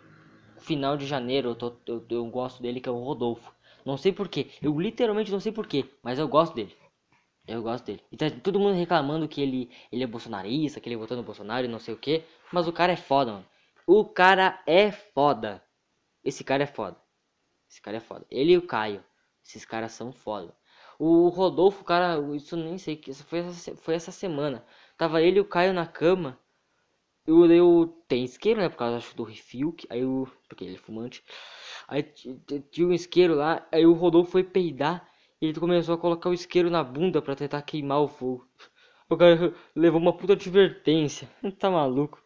S1: final de janeiro eu, tô, eu, eu gosto dele, que é o Rodolfo. Não sei porquê, eu literalmente não sei porquê, mas eu gosto dele. Eu gosto dele. E tá todo mundo reclamando que ele, ele é bolsonarista, que ele votou no Bolsonaro e não sei o que. Mas o cara é foda, mano. O cara é foda. Esse cara é foda. Esse cara é foda. Ele e o Caio. Esses caras são foda. O Rodolfo, cara, isso nem sei que. Foi, essa, foi essa semana. Tava ele e o Caio na cama. Eu, eu tem isqueiro, né? Por causa acho, do refil. Aí eu. Porque ele é fumante. Aí tinha um isqueiro lá. Aí o Rodolfo foi peidar. E ele começou a colocar o isqueiro na bunda pra tentar queimar o fogo. O cara levou uma puta advertência. tá maluco.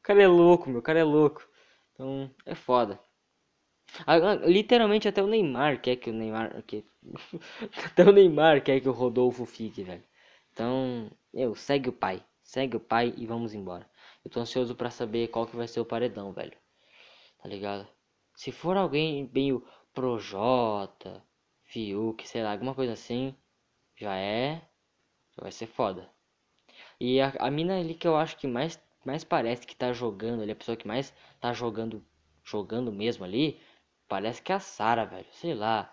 S1: O cara é louco, meu. O cara é louco. Então, é foda. Literalmente até o Neymar quer que o Neymar. Que... até o Neymar quer que o Rodolfo fique, velho. Então, eu, segue o pai. Segue o pai e vamos embora. Eu tô ansioso pra saber qual que vai ser o paredão, velho. Tá ligado? Se for alguém bem o Projota, Fiuk, sei lá, alguma coisa assim, já é. Já vai ser foda. E a, a mina ali que eu acho que mais, mais parece que tá jogando ali, a pessoa que mais tá jogando, jogando mesmo ali, parece que é a Sara, velho. Sei lá.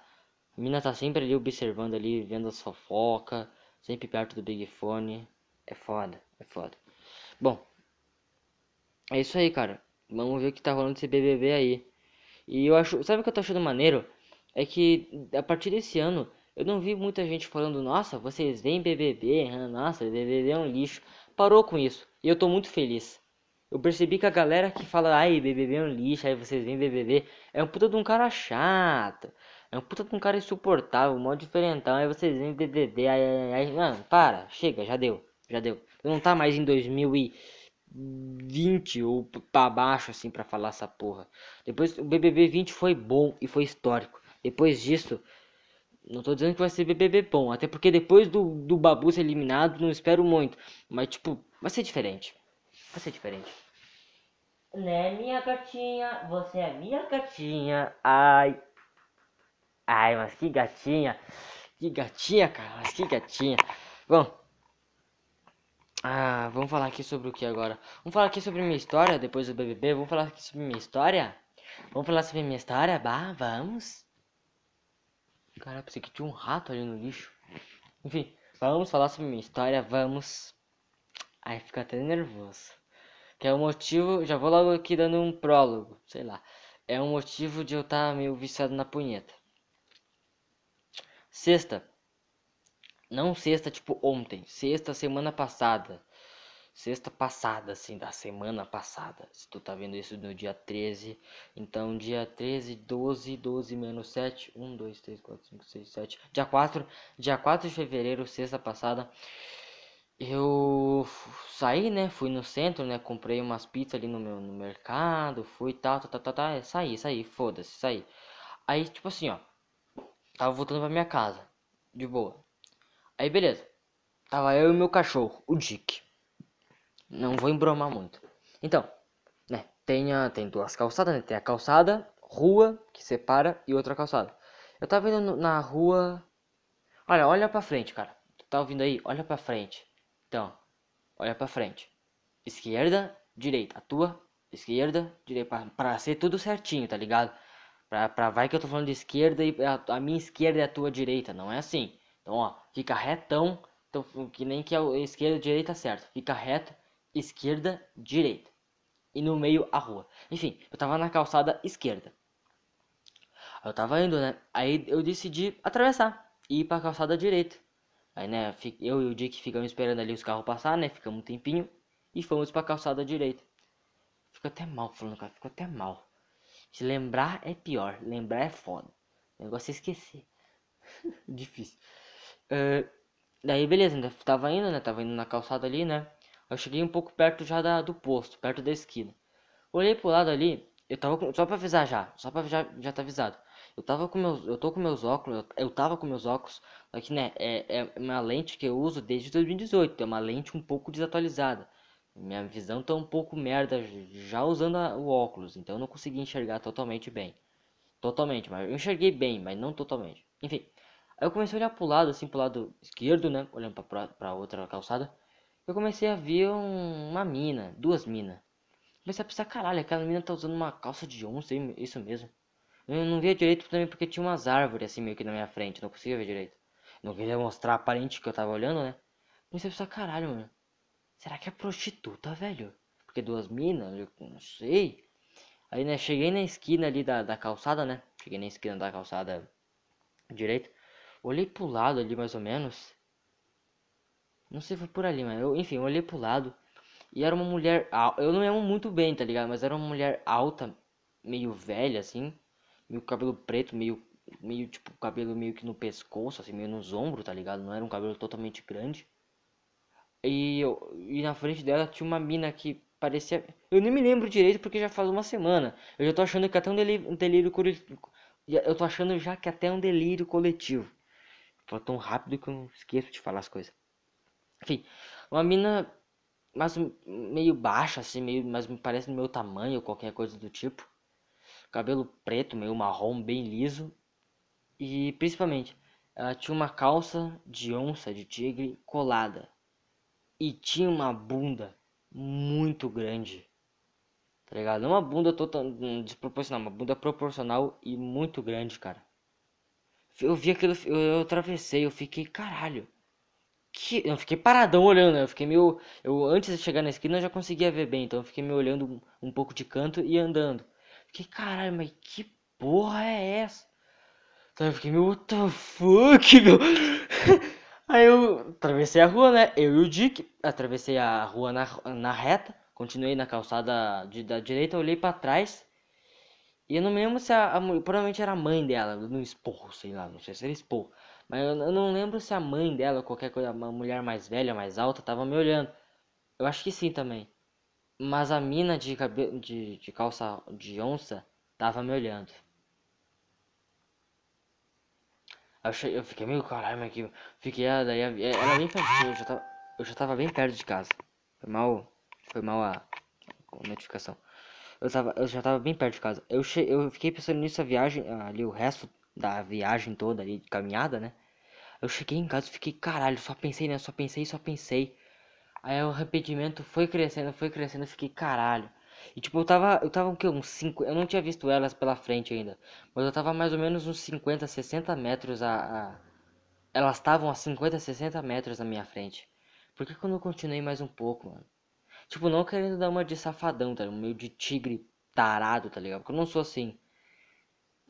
S1: A mina tá sempre ali observando ali, vendo as fofoca, sempre perto do Big Fone. É foda, é foda. Bom, é isso aí, cara. Vamos ver o que tá rolando esse BBB aí. E eu acho, sabe o que eu tô achando maneiro? é que a partir desse ano eu não vi muita gente falando, nossa, vocês veem BBB, nossa, BBB é um lixo. Parou com isso. E eu tô muito feliz. Eu percebi que a galera que fala, ai, BBB é um lixo, aí vocês veem BBB, é um puta de um cara chato. É um puta de um cara insuportável, um modo diferentão, aí vocês veem BBB, aí, aí, aí, mano, para, chega, já deu, já deu. Não tá mais em 2020 ou pra baixo, assim, pra falar essa porra. Depois, o BBB 20 foi bom e foi histórico. Depois disso, não tô dizendo que vai ser BBB bom, até porque depois do, do Babu ser eliminado, não espero muito. Mas, tipo, vai ser diferente. Vai ser diferente. Né, minha gatinha? Você é minha gatinha. Ai. Ai, mas que gatinha. Que gatinha, cara. Mas que gatinha. Bom. Ah, vamos falar aqui sobre o que agora? Vamos falar aqui sobre minha história depois do BBB. Vamos falar aqui sobre minha história? Vamos falar sobre minha história? Bah, vamos. Cara, pensei que tinha um rato ali no lixo. Enfim, vamos falar sobre minha história, vamos. Ai, fica até nervoso. Que é o motivo, já vou logo aqui dando um prólogo, sei lá. É um motivo de eu estar tá meio viciado na punheta. Sexta. Não sexta tipo ontem, sexta semana passada sexta passada, assim, da semana passada. Se tu tá vendo isso no dia 13, então dia 13, 12, 12 menos 7, 1, 2, 3, 4, 5, 6, 7. Dia 4, dia 4 de fevereiro, sexta passada, eu saí, né? Fui no centro, né? Comprei umas pizzas ali no meu no mercado, fui tal, tal, tal, tal, tal saí, saí, foda-se, saí. Aí, tipo assim, ó, tava voltando pra minha casa, de boa. Aí, beleza. Tava eu e meu cachorro, o Dick. Não vou embromar muito. Então, né, tem, a, tem duas calçadas, né? Tem a calçada, rua, que separa, e outra calçada. Eu tava indo na rua... Olha, olha pra frente, cara. Tu tá ouvindo aí? Olha pra frente. Então, olha pra frente. Esquerda, direita. A tua, esquerda, direita. Pra ser tudo certinho, tá ligado? Pra, pra vai que eu tô falando de esquerda e a, a minha esquerda é a tua direita. Não é assim. Então, ó, fica retão. Então, que nem que a esquerda e a direita certo. Fica reto esquerda, direita. E no meio a rua. Enfim, eu tava na calçada esquerda. Eu tava indo, né? Aí eu decidi atravessar e ir pra calçada direita. Aí, né, eu e o Dick ficamos esperando ali os carros passar, né? Ficamos um tempinho e fomos pra calçada direita. Fico até mal falando, cara. Até mal. Se lembrar é pior. Lembrar é foda. Negócio é esquecer. Difícil. Uh, daí, beleza. Né? Tava indo, né? Tava indo na calçada ali, né? Eu cheguei um pouco perto já da, do posto, perto da esquina. Olhei pro lado ali, eu tava com, só pra avisar já, só pra já, já tá avisado. Eu tava com meus, eu tô com meus óculos, eu, tava com meus óculos, aqui né, é, é uma lente que eu uso desde 2018, é uma lente um pouco desatualizada. Minha visão tá um pouco merda já usando a, o óculos, então eu não consegui enxergar totalmente bem. Totalmente, mas eu enxerguei bem, mas não totalmente. Enfim, aí eu comecei a olhar pro lado, assim, pro lado esquerdo, né, olhando pra, pra, pra outra calçada eu comecei a ver um, uma mina, duas minas. Comecei a pensar, caralho, aquela mina tá usando uma calça de onça, isso mesmo. Eu não via direito também porque tinha umas árvores assim meio que na minha frente, não conseguia ver direito. Não queria mostrar aparente que eu tava olhando, né? Comecei a pensar, caralho, mano. Será que é prostituta, velho? Porque duas minas, eu não sei. Aí, né, cheguei na esquina ali da, da calçada, né? Cheguei na esquina da calçada direita. Olhei pro lado ali, mais ou menos. Não sei se foi por ali, mas eu, enfim, olhei pro lado. E era uma mulher. Eu não lembro muito bem, tá ligado? Mas era uma mulher alta, meio velha, assim. Meio cabelo preto, meio. Meio tipo, cabelo meio que no pescoço, assim, meio nos ombros, tá ligado? Não era um cabelo totalmente grande. E, eu, e na frente dela tinha uma mina que parecia. Eu nem me lembro direito porque já faz uma semana. Eu já tô achando que até um delírio, um delírio coletivo. Eu tô achando já que até um delírio coletivo. Fala tão rápido que eu esqueço de falar as coisas. Enfim, uma mina mas meio baixa, assim, meio, mas me parece do meu tamanho qualquer coisa do tipo. Cabelo preto, meio marrom, bem liso. E principalmente, ela tinha uma calça de onça de tigre colada. E tinha uma bunda muito grande. Tá ligado? Não uma bunda total desproporcional, uma bunda proporcional e muito grande, cara. Eu vi aquilo, eu, eu atravessei, eu fiquei, caralho. Que... Eu fiquei paradão olhando, né? Eu fiquei meio. Eu, antes de chegar na esquina eu já conseguia ver bem, então eu fiquei me olhando um, um pouco de canto e andando. Fiquei, caralho, mas que porra é essa? Então eu fiquei, meu, what the fuck, meu? Aí eu atravessei a rua, né? Eu e o Dick, atravessei a rua na, na reta, continuei na calçada de, da direita, olhei para trás. E eu não me lembro se a, a, Provavelmente era a mãe dela, no esporro, sei lá, não sei se era esporro. Mas eu, eu não lembro se a mãe dela qualquer coisa, uma mulher mais velha, mais alta, tava me olhando. Eu acho que sim também. Mas a mina de, cabelo, de, de calça de onça tava me olhando. Eu, eu fiquei meio caralho, mas que. Fiquei, ah, daí ela bem pertinho, eu já, tava, eu já tava bem perto de casa. Foi mal. Foi mal a, a notificação. Eu, tava, eu já tava bem perto de casa. Eu, che, eu fiquei pensando nisso a viagem, ali o resto da viagem toda ali, de caminhada, né? Eu cheguei em casa e fiquei, caralho, só pensei, né? Só pensei, só pensei. Aí o arrependimento foi crescendo, foi crescendo, eu fiquei, caralho. E tipo, eu tava, eu tava o que, uns 5, eu não tinha visto elas pela frente ainda. Mas eu tava mais ou menos uns 50, 60 metros a... a... Elas estavam a 50, 60 metros na minha frente. Por que, que eu não continuei mais um pouco, mano? Tipo, não querendo dar uma de safadão, tá? Meio de tigre tarado, tá ligado? Porque eu não sou assim.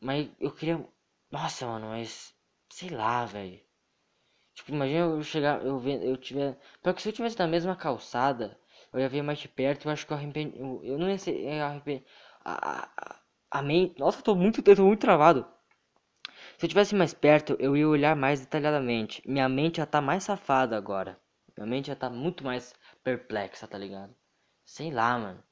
S1: Mas eu queria nossa, mano, mas. Sei lá, velho. Tipo, imagina eu chegar, eu ver, eu tiver. Porque se eu tivesse na mesma calçada, eu ia ver mais de perto, eu acho que eu arrependi. Eu, eu não ia ser. Eu arrependi. A, a, a mente. Nossa, eu tô muito, eu tô muito travado. Se eu tivesse mais perto, eu ia olhar mais detalhadamente. Minha mente já tá mais safada agora. Minha mente já tá muito mais perplexa, tá ligado? Sei lá, mano.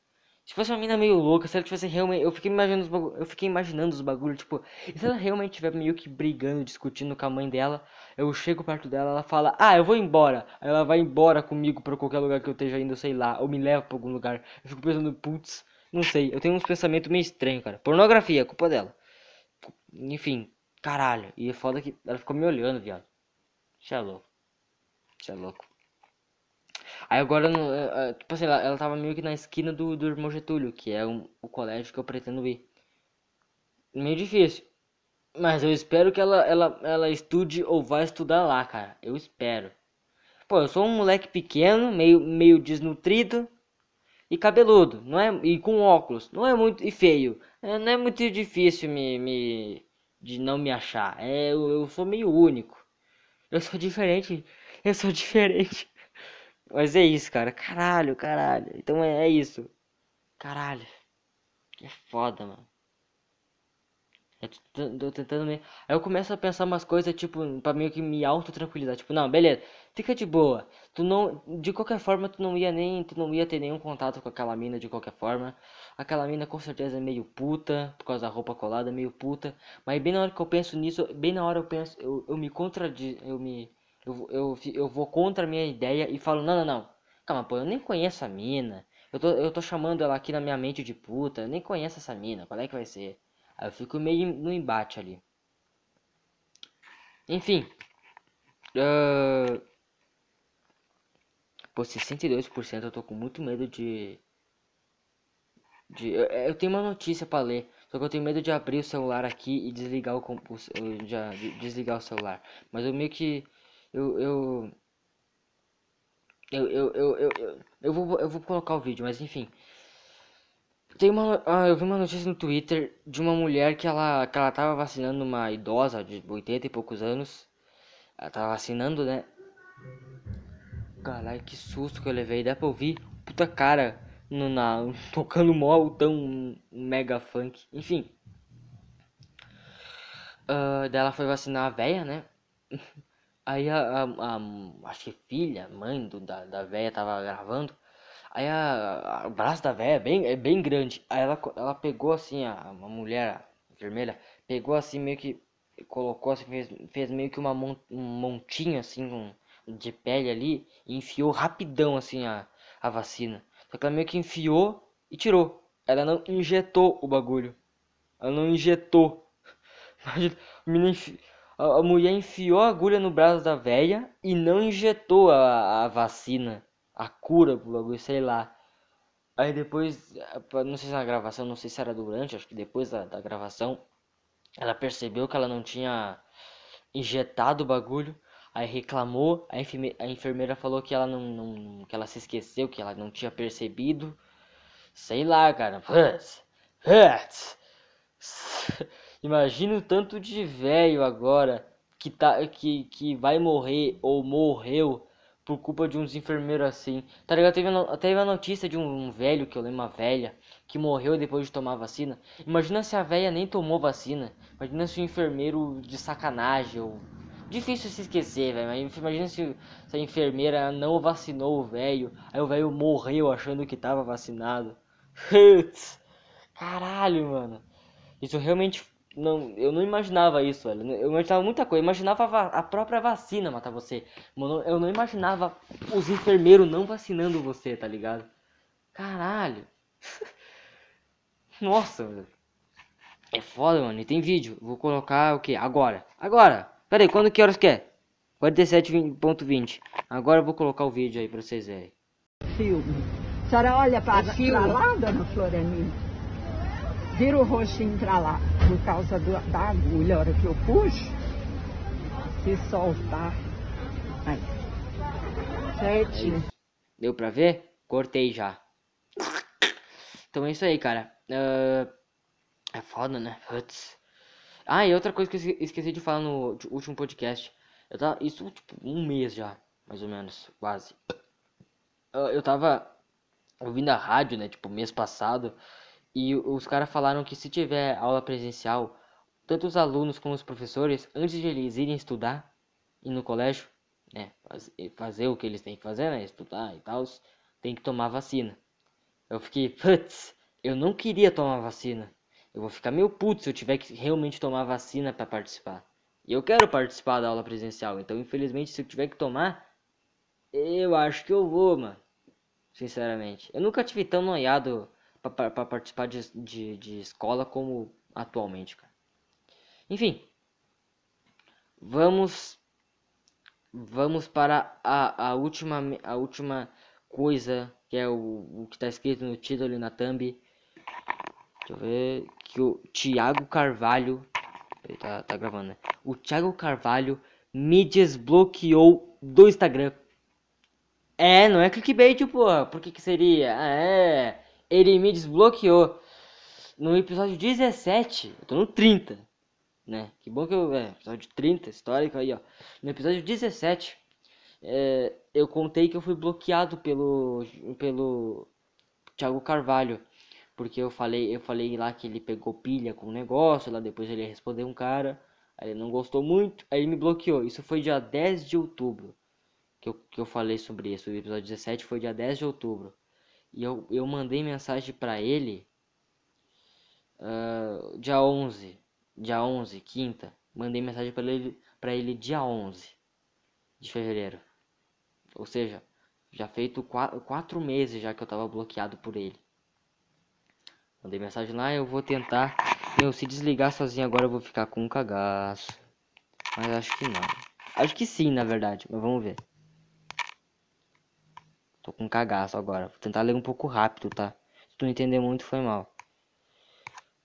S1: Se fosse uma mina meio louca, se ela tivesse realmente. Eu fiquei imaginando os. Eu fiquei imaginando os bagulhos, tipo. E se ela realmente estiver meio que brigando, discutindo com a mãe dela, eu chego perto dela, ela fala, ah, eu vou embora. Aí ela vai embora comigo pra qualquer lugar que eu esteja indo, sei lá, ou me leva pra algum lugar. Eu fico pensando, putz, não sei, eu tenho uns pensamentos meio estranhos, cara. Pornografia, culpa dela. Enfim, caralho. E é foda que ela ficou me olhando, viado. Isso é louco. Isso é louco. Aí agora, no, uh, tipo assim, ela, ela tava meio que na esquina do, do Irmão Getúlio, que é um, o colégio que eu pretendo ir. Meio difícil. Mas eu espero que ela, ela, ela estude ou vá estudar lá, cara. Eu espero. Pô, eu sou um moleque pequeno, meio, meio desnutrido e cabeludo, não é? E com óculos. Não é muito e feio. É, não é muito difícil me, me de não me achar. É, eu, eu sou meio único. Eu sou diferente. Eu sou diferente. Mas é isso, cara. Caralho, caralho. Então é, é isso. Caralho. É foda, mano. Eu tô, tentando me... Aí eu começo a pensar umas coisas, tipo, pra meio que me auto-tranquilizar. Tipo, não, beleza, fica de boa. Tu não. De qualquer forma, tu não ia nem. Tu não ia ter nenhum contato com aquela mina de qualquer forma. Aquela mina com certeza é meio puta, por causa da roupa colada, meio puta. Mas bem na hora que eu penso nisso, bem na hora eu penso, eu, eu me contradiz. Eu me eu, eu, eu vou contra a minha ideia e falo, não, não, não. Calma, pô, eu nem conheço a mina. Eu tô, eu tô chamando ela aqui na minha mente de puta. Eu nem conheço essa mina. Qual é que vai ser? Aí eu fico meio no embate ali. Enfim. Uh... Pô, 62% eu tô com muito medo de... de eu, eu tenho uma notícia para ler, só que eu tenho medo de abrir o celular aqui e desligar o, o já desligar o celular. Mas eu meio que eu eu eu, eu, eu, eu, eu, vou, eu vou colocar o vídeo, mas enfim. Tem uma, ah, eu vi uma notícia no Twitter de uma mulher que ela, que ela tava vacinando uma idosa de 80 e poucos anos. Ela tava vacinando, né? Caralho, que susto que eu levei. Dá pra ouvir? Puta cara no, na, tocando mó tão mega funk. Enfim. Uh, foi vacinar a véia, né? Aí a, a, a, acho que filha, mãe do, da, da véia tava gravando. Aí a, a, o braço da véia é bem, é bem grande. Aí ela, ela pegou assim, a, uma mulher a enfermeira, pegou assim meio que colocou assim, fez, fez meio que uma mont, um montinho assim um, de pele ali e enfiou rapidão assim a, a vacina. Só que ela meio que enfiou e tirou. Ela não injetou o bagulho. Ela não injetou. Imagina, a enfi... A, mulher enfiou a agulha no braço da velha e não injetou a, a vacina, a cura pro bagulho, sei lá. Aí depois, não sei se na gravação, não sei se era durante, acho que depois da, da gravação, ela percebeu que ela não tinha injetado o bagulho, aí reclamou, a, enferme, a enfermeira falou que ela não, não, que ela se esqueceu, que ela não tinha percebido. Sei lá, cara. Imagina o tanto de velho agora que, tá, que, que vai morrer ou morreu por culpa de uns enfermeiros assim. Tá ligado? Teve, teve a notícia de um, um, velho, que eu lembro, uma velha, que morreu depois de tomar vacina. Imagina se a velha nem tomou vacina. Imagina se o enfermeiro de sacanagem ou. Difícil se esquecer, velho. Imagina se, se a enfermeira não vacinou o velho. Aí o velho morreu achando que tava vacinado. Caralho, mano. Isso realmente não, eu não imaginava isso, velho. Eu imaginava muita coisa. Eu imaginava a, a, própria vacina matar você. Mano, eu não imaginava os enfermeiros não vacinando você, tá ligado? Caralho. Nossa, velho. É foda, mano. E tem vídeo. Vou colocar o que? Agora. Agora. Pera aí, quando que horas que é? 47.20. Agora eu vou colocar o vídeo aí pra vocês verem.
S2: Filme. A senhora olha pra, é pra lá, dona Florenina? Vira o rostinho pra lá por causa do, da agulha. A hora que eu puxo, se soltar. Aí. Certinho.
S1: Deu pra ver? Cortei já. Então é isso aí, cara. Uh, é foda, né? Putz. Ah, e outra coisa que eu esqueci de falar no último podcast. Eu tava, isso, tipo, um mês já, mais ou menos, quase. Uh, eu tava ouvindo a rádio, né, tipo, mês passado. E os caras falaram que se tiver aula presencial, tanto os alunos como os professores, antes de eles irem estudar, ir no colégio, né, fazer o que eles têm que fazer, né, estudar e tal, tem que tomar vacina. Eu fiquei, putz, eu não queria tomar vacina. Eu vou ficar meio puto se eu tiver que realmente tomar vacina para participar. E eu quero participar da aula presencial, então infelizmente se eu tiver que tomar, eu acho que eu vou, mano. Sinceramente. Eu nunca tive tão noiado para participar de, de, de, escola como atualmente, cara. Enfim, vamos vamos para a, a última a última coisa que é o, o que está escrito no título e na thumb. Deixa eu ver que o Thiago Carvalho ele tá, tá gravando, né? O Thiago Carvalho me desbloqueou do Instagram. É, não é clickbait, porra. Por que que seria? É ele me desbloqueou no episódio 17. Eu tô no 30, né? Que bom que eu. É, episódio 30, histórico aí, ó. No episódio 17, é, eu contei que eu fui bloqueado pelo. pelo Thiago Carvalho. Porque eu falei, eu falei lá que ele pegou pilha com o negócio, lá depois ele respondeu um cara, aí ele não gostou muito, aí ele me bloqueou. Isso foi dia 10 de outubro que eu, que eu falei sobre isso. O episódio 17 foi dia 10 de outubro. E eu, eu mandei mensagem para ele uh, dia 11, dia 11, quinta. Mandei mensagem para ele, pra ele dia 11 de fevereiro. Ou seja, já feito quatro, quatro meses já que eu tava bloqueado por ele. Mandei mensagem lá, eu vou tentar. Meu, se desligar sozinho agora eu vou ficar com um cagaço. Mas acho que não. Acho que sim, na verdade, mas vamos ver. Tô com cagaço agora. Vou tentar ler um pouco rápido, tá? tu não entender muito, foi mal.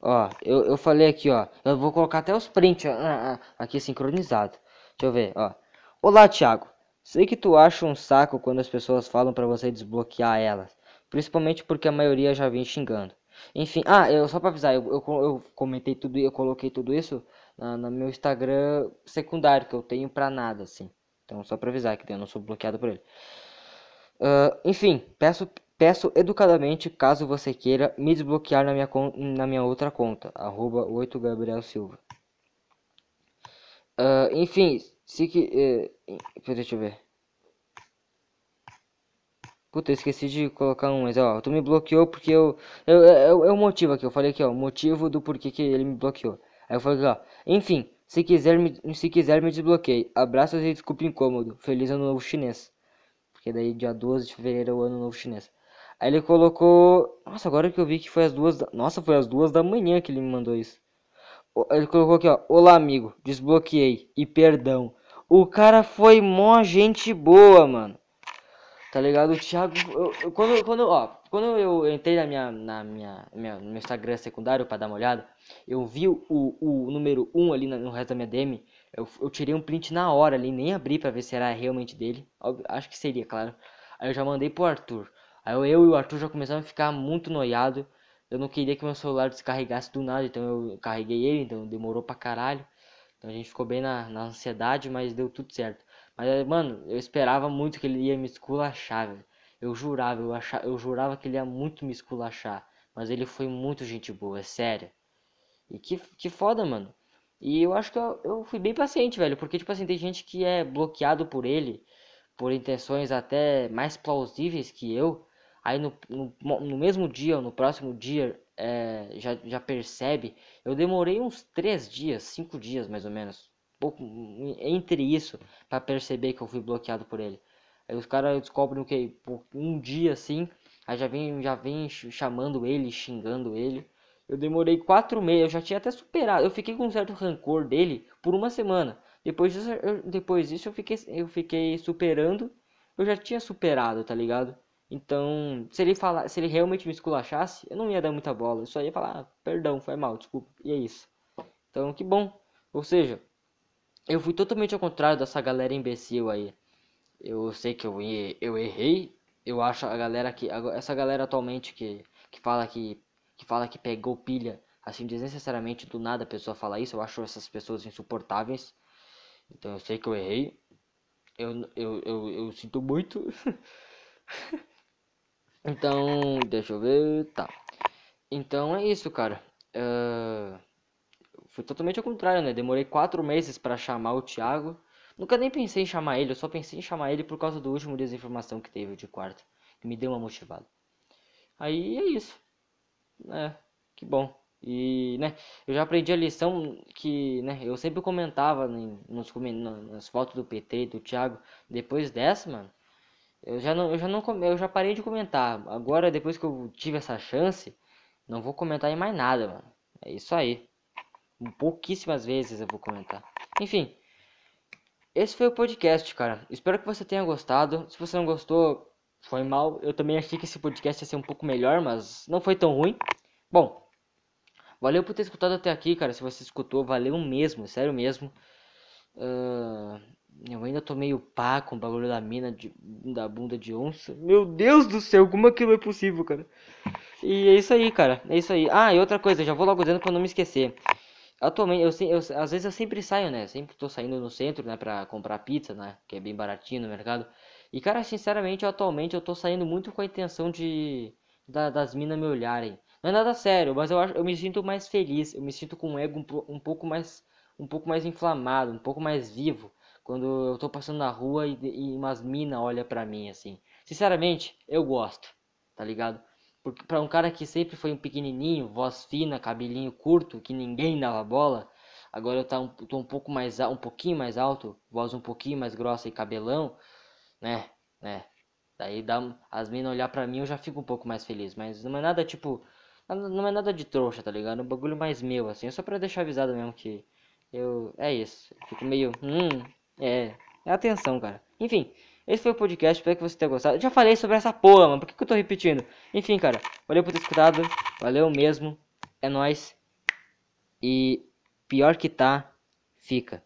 S1: Ó, eu, eu falei aqui, ó. Eu vou colocar até os prints ó, aqui sincronizado. Deixa eu ver, ó. Olá, Thiago. Sei que tu acha um saco quando as pessoas falam para você desbloquear elas. Principalmente porque a maioria já vem xingando. Enfim, ah, eu só pra avisar, eu, eu, eu comentei tudo e eu coloquei tudo isso na, no meu Instagram secundário, que eu tenho pra nada, assim. Então, só pra avisar que eu não sou bloqueado por ele. Uh, enfim, peço, peço educadamente, caso você queira, me desbloquear na minha, na minha outra conta, arroba 8 Gabriel Silva. Uh, enfim, se que... Uh, deixa eu ver. Puta, eu esqueci de colocar um, mas ó, tu me bloqueou porque eu... é, o motivo aqui, eu falei aqui, ó, o motivo do porquê que ele me bloqueou. Aí eu falei ó, enfim, se quiser me, se quiser me desbloqueie. Abraços e desculpe incômodo. Feliz ano novo chinês. Porque daí dia 12 de fevereiro é o ano novo chinês. Aí ele colocou... Nossa, agora que eu vi que foi as duas... Nossa, foi as duas da manhã que ele me mandou isso. Ele colocou aqui, ó. Olá, amigo. Desbloqueei. E perdão. O cara foi mó gente boa, mano. Tá ligado? O Thiago, eu, eu, quando, quando, ó, quando eu entrei na minha, na minha, minha, no meu Instagram secundário para dar uma olhada, eu vi o, o número 1 ali no resto da minha DM, eu, eu tirei um print na hora ali, nem abri para ver se era realmente dele, acho que seria, claro. Aí eu já mandei pro Arthur. Aí eu, eu e o Arthur já começamos a ficar muito noiado. Eu não queria que meu celular descarregasse do nada, então eu carreguei ele, então demorou pra caralho. Então a gente ficou bem na, na ansiedade, mas deu tudo certo. Mas, mano, eu esperava muito que ele ia me esculachar, velho. Eu jurava, eu, achava, eu jurava que ele ia muito me esculachar. Mas ele foi muito gente boa, é sério. E que, que foda, mano. E eu acho que eu, eu fui bem paciente, velho. Porque, tipo assim, tem gente que é bloqueado por ele. Por intenções até mais plausíveis que eu. Aí no, no, no mesmo dia ou no próximo dia é, já, já percebe. Eu demorei uns 3 dias, 5 dias mais ou menos pouco entre isso para perceber que eu fui bloqueado por ele. Aí os caras descobrem que um dia assim, aí já vem já vem chamando ele, xingando ele. Eu demorei quatro meses, eu já tinha até superado. Eu fiquei com um certo rancor dele por uma semana. Depois disso, eu, depois disso eu fiquei eu fiquei superando. Eu já tinha superado, tá ligado? Então, se ele falar, se ele realmente me esculachasse, eu não ia dar muita bola. Eu só ia falar, ah, perdão, foi mal, desculpa. E é isso. Então, que bom. Ou seja, eu fui totalmente ao contrário dessa galera imbecil aí. Eu sei que eu, eu errei. Eu acho a galera que. Essa galera atualmente que, que fala que. Que fala que pegou pilha. Assim, desnecessariamente do nada a pessoa fala isso. Eu acho essas pessoas insuportáveis. Então eu sei que eu errei. Eu, eu, eu, eu sinto muito. então, deixa eu ver. Tá. Então é isso, cara. Uh... Foi totalmente ao contrário, né? Demorei quatro meses para chamar o Thiago. Nunca nem pensei em chamar ele, eu só pensei em chamar ele por causa do último desinformação que teve de quarto. Que me deu uma motivada. Aí é isso. É, que bom. E, né, eu já aprendi a lição que, né, eu sempre comentava nos, nas fotos do PT e do Thiago. Depois dessa, mano, eu já não, eu já não, eu já parei de comentar. Agora, depois que eu tive essa chance, não vou comentar em mais nada, mano. É isso aí pouquíssimas vezes eu vou comentar. Enfim, esse foi o podcast, cara. Espero que você tenha gostado. Se você não gostou, foi mal. Eu também achei que esse podcast ia ser um pouco melhor, mas não foi tão ruim. Bom, valeu por ter escutado até aqui, cara. Se você escutou, valeu mesmo, sério mesmo. Uh, eu ainda tô meio pá com o bagulho da mina de, da bunda de onça. Meu Deus do céu, como aquilo é possível, cara? E é isso aí, cara. É isso aí. Ah, e outra coisa, já vou logo dizendo pra não me esquecer. Atualmente, eu, eu, às vezes eu sempre saio, né? Sempre tô saindo no centro, né? Pra comprar pizza, né? Que é bem baratinho no mercado. E, cara, sinceramente, atualmente eu tô saindo muito com a intenção de... Da, das minas me olharem. Não é nada sério, mas eu, acho, eu me sinto mais feliz. Eu me sinto com um ego um, um pouco mais... Um pouco mais inflamado, um pouco mais vivo. Quando eu tô passando na rua e, e umas minas olham pra mim, assim. Sinceramente, eu gosto, tá ligado? Porque para um cara que sempre foi um pequenininho, voz fina, cabelinho curto, que ninguém dava bola, agora eu tá um, tô um pouco mais um pouquinho mais alto, voz um pouquinho mais grossa e cabelão, né? Né? Daí dá as minas olhar para mim, eu já fico um pouco mais feliz, mas não é nada tipo não é nada de trouxa, tá ligado? É um bagulho mais meu assim, só para deixar avisado mesmo que eu é isso. Eu fico meio hum, é, é atenção, cara. Enfim, Esse foi o podcast, espero que você tenha gostado. Eu já falei sobre essa porra, mano. Por que, que eu tô repetindo? Enfim, cara. Valeu por ter escutado. Valeu mesmo. É nóis. E pior que tá, fica.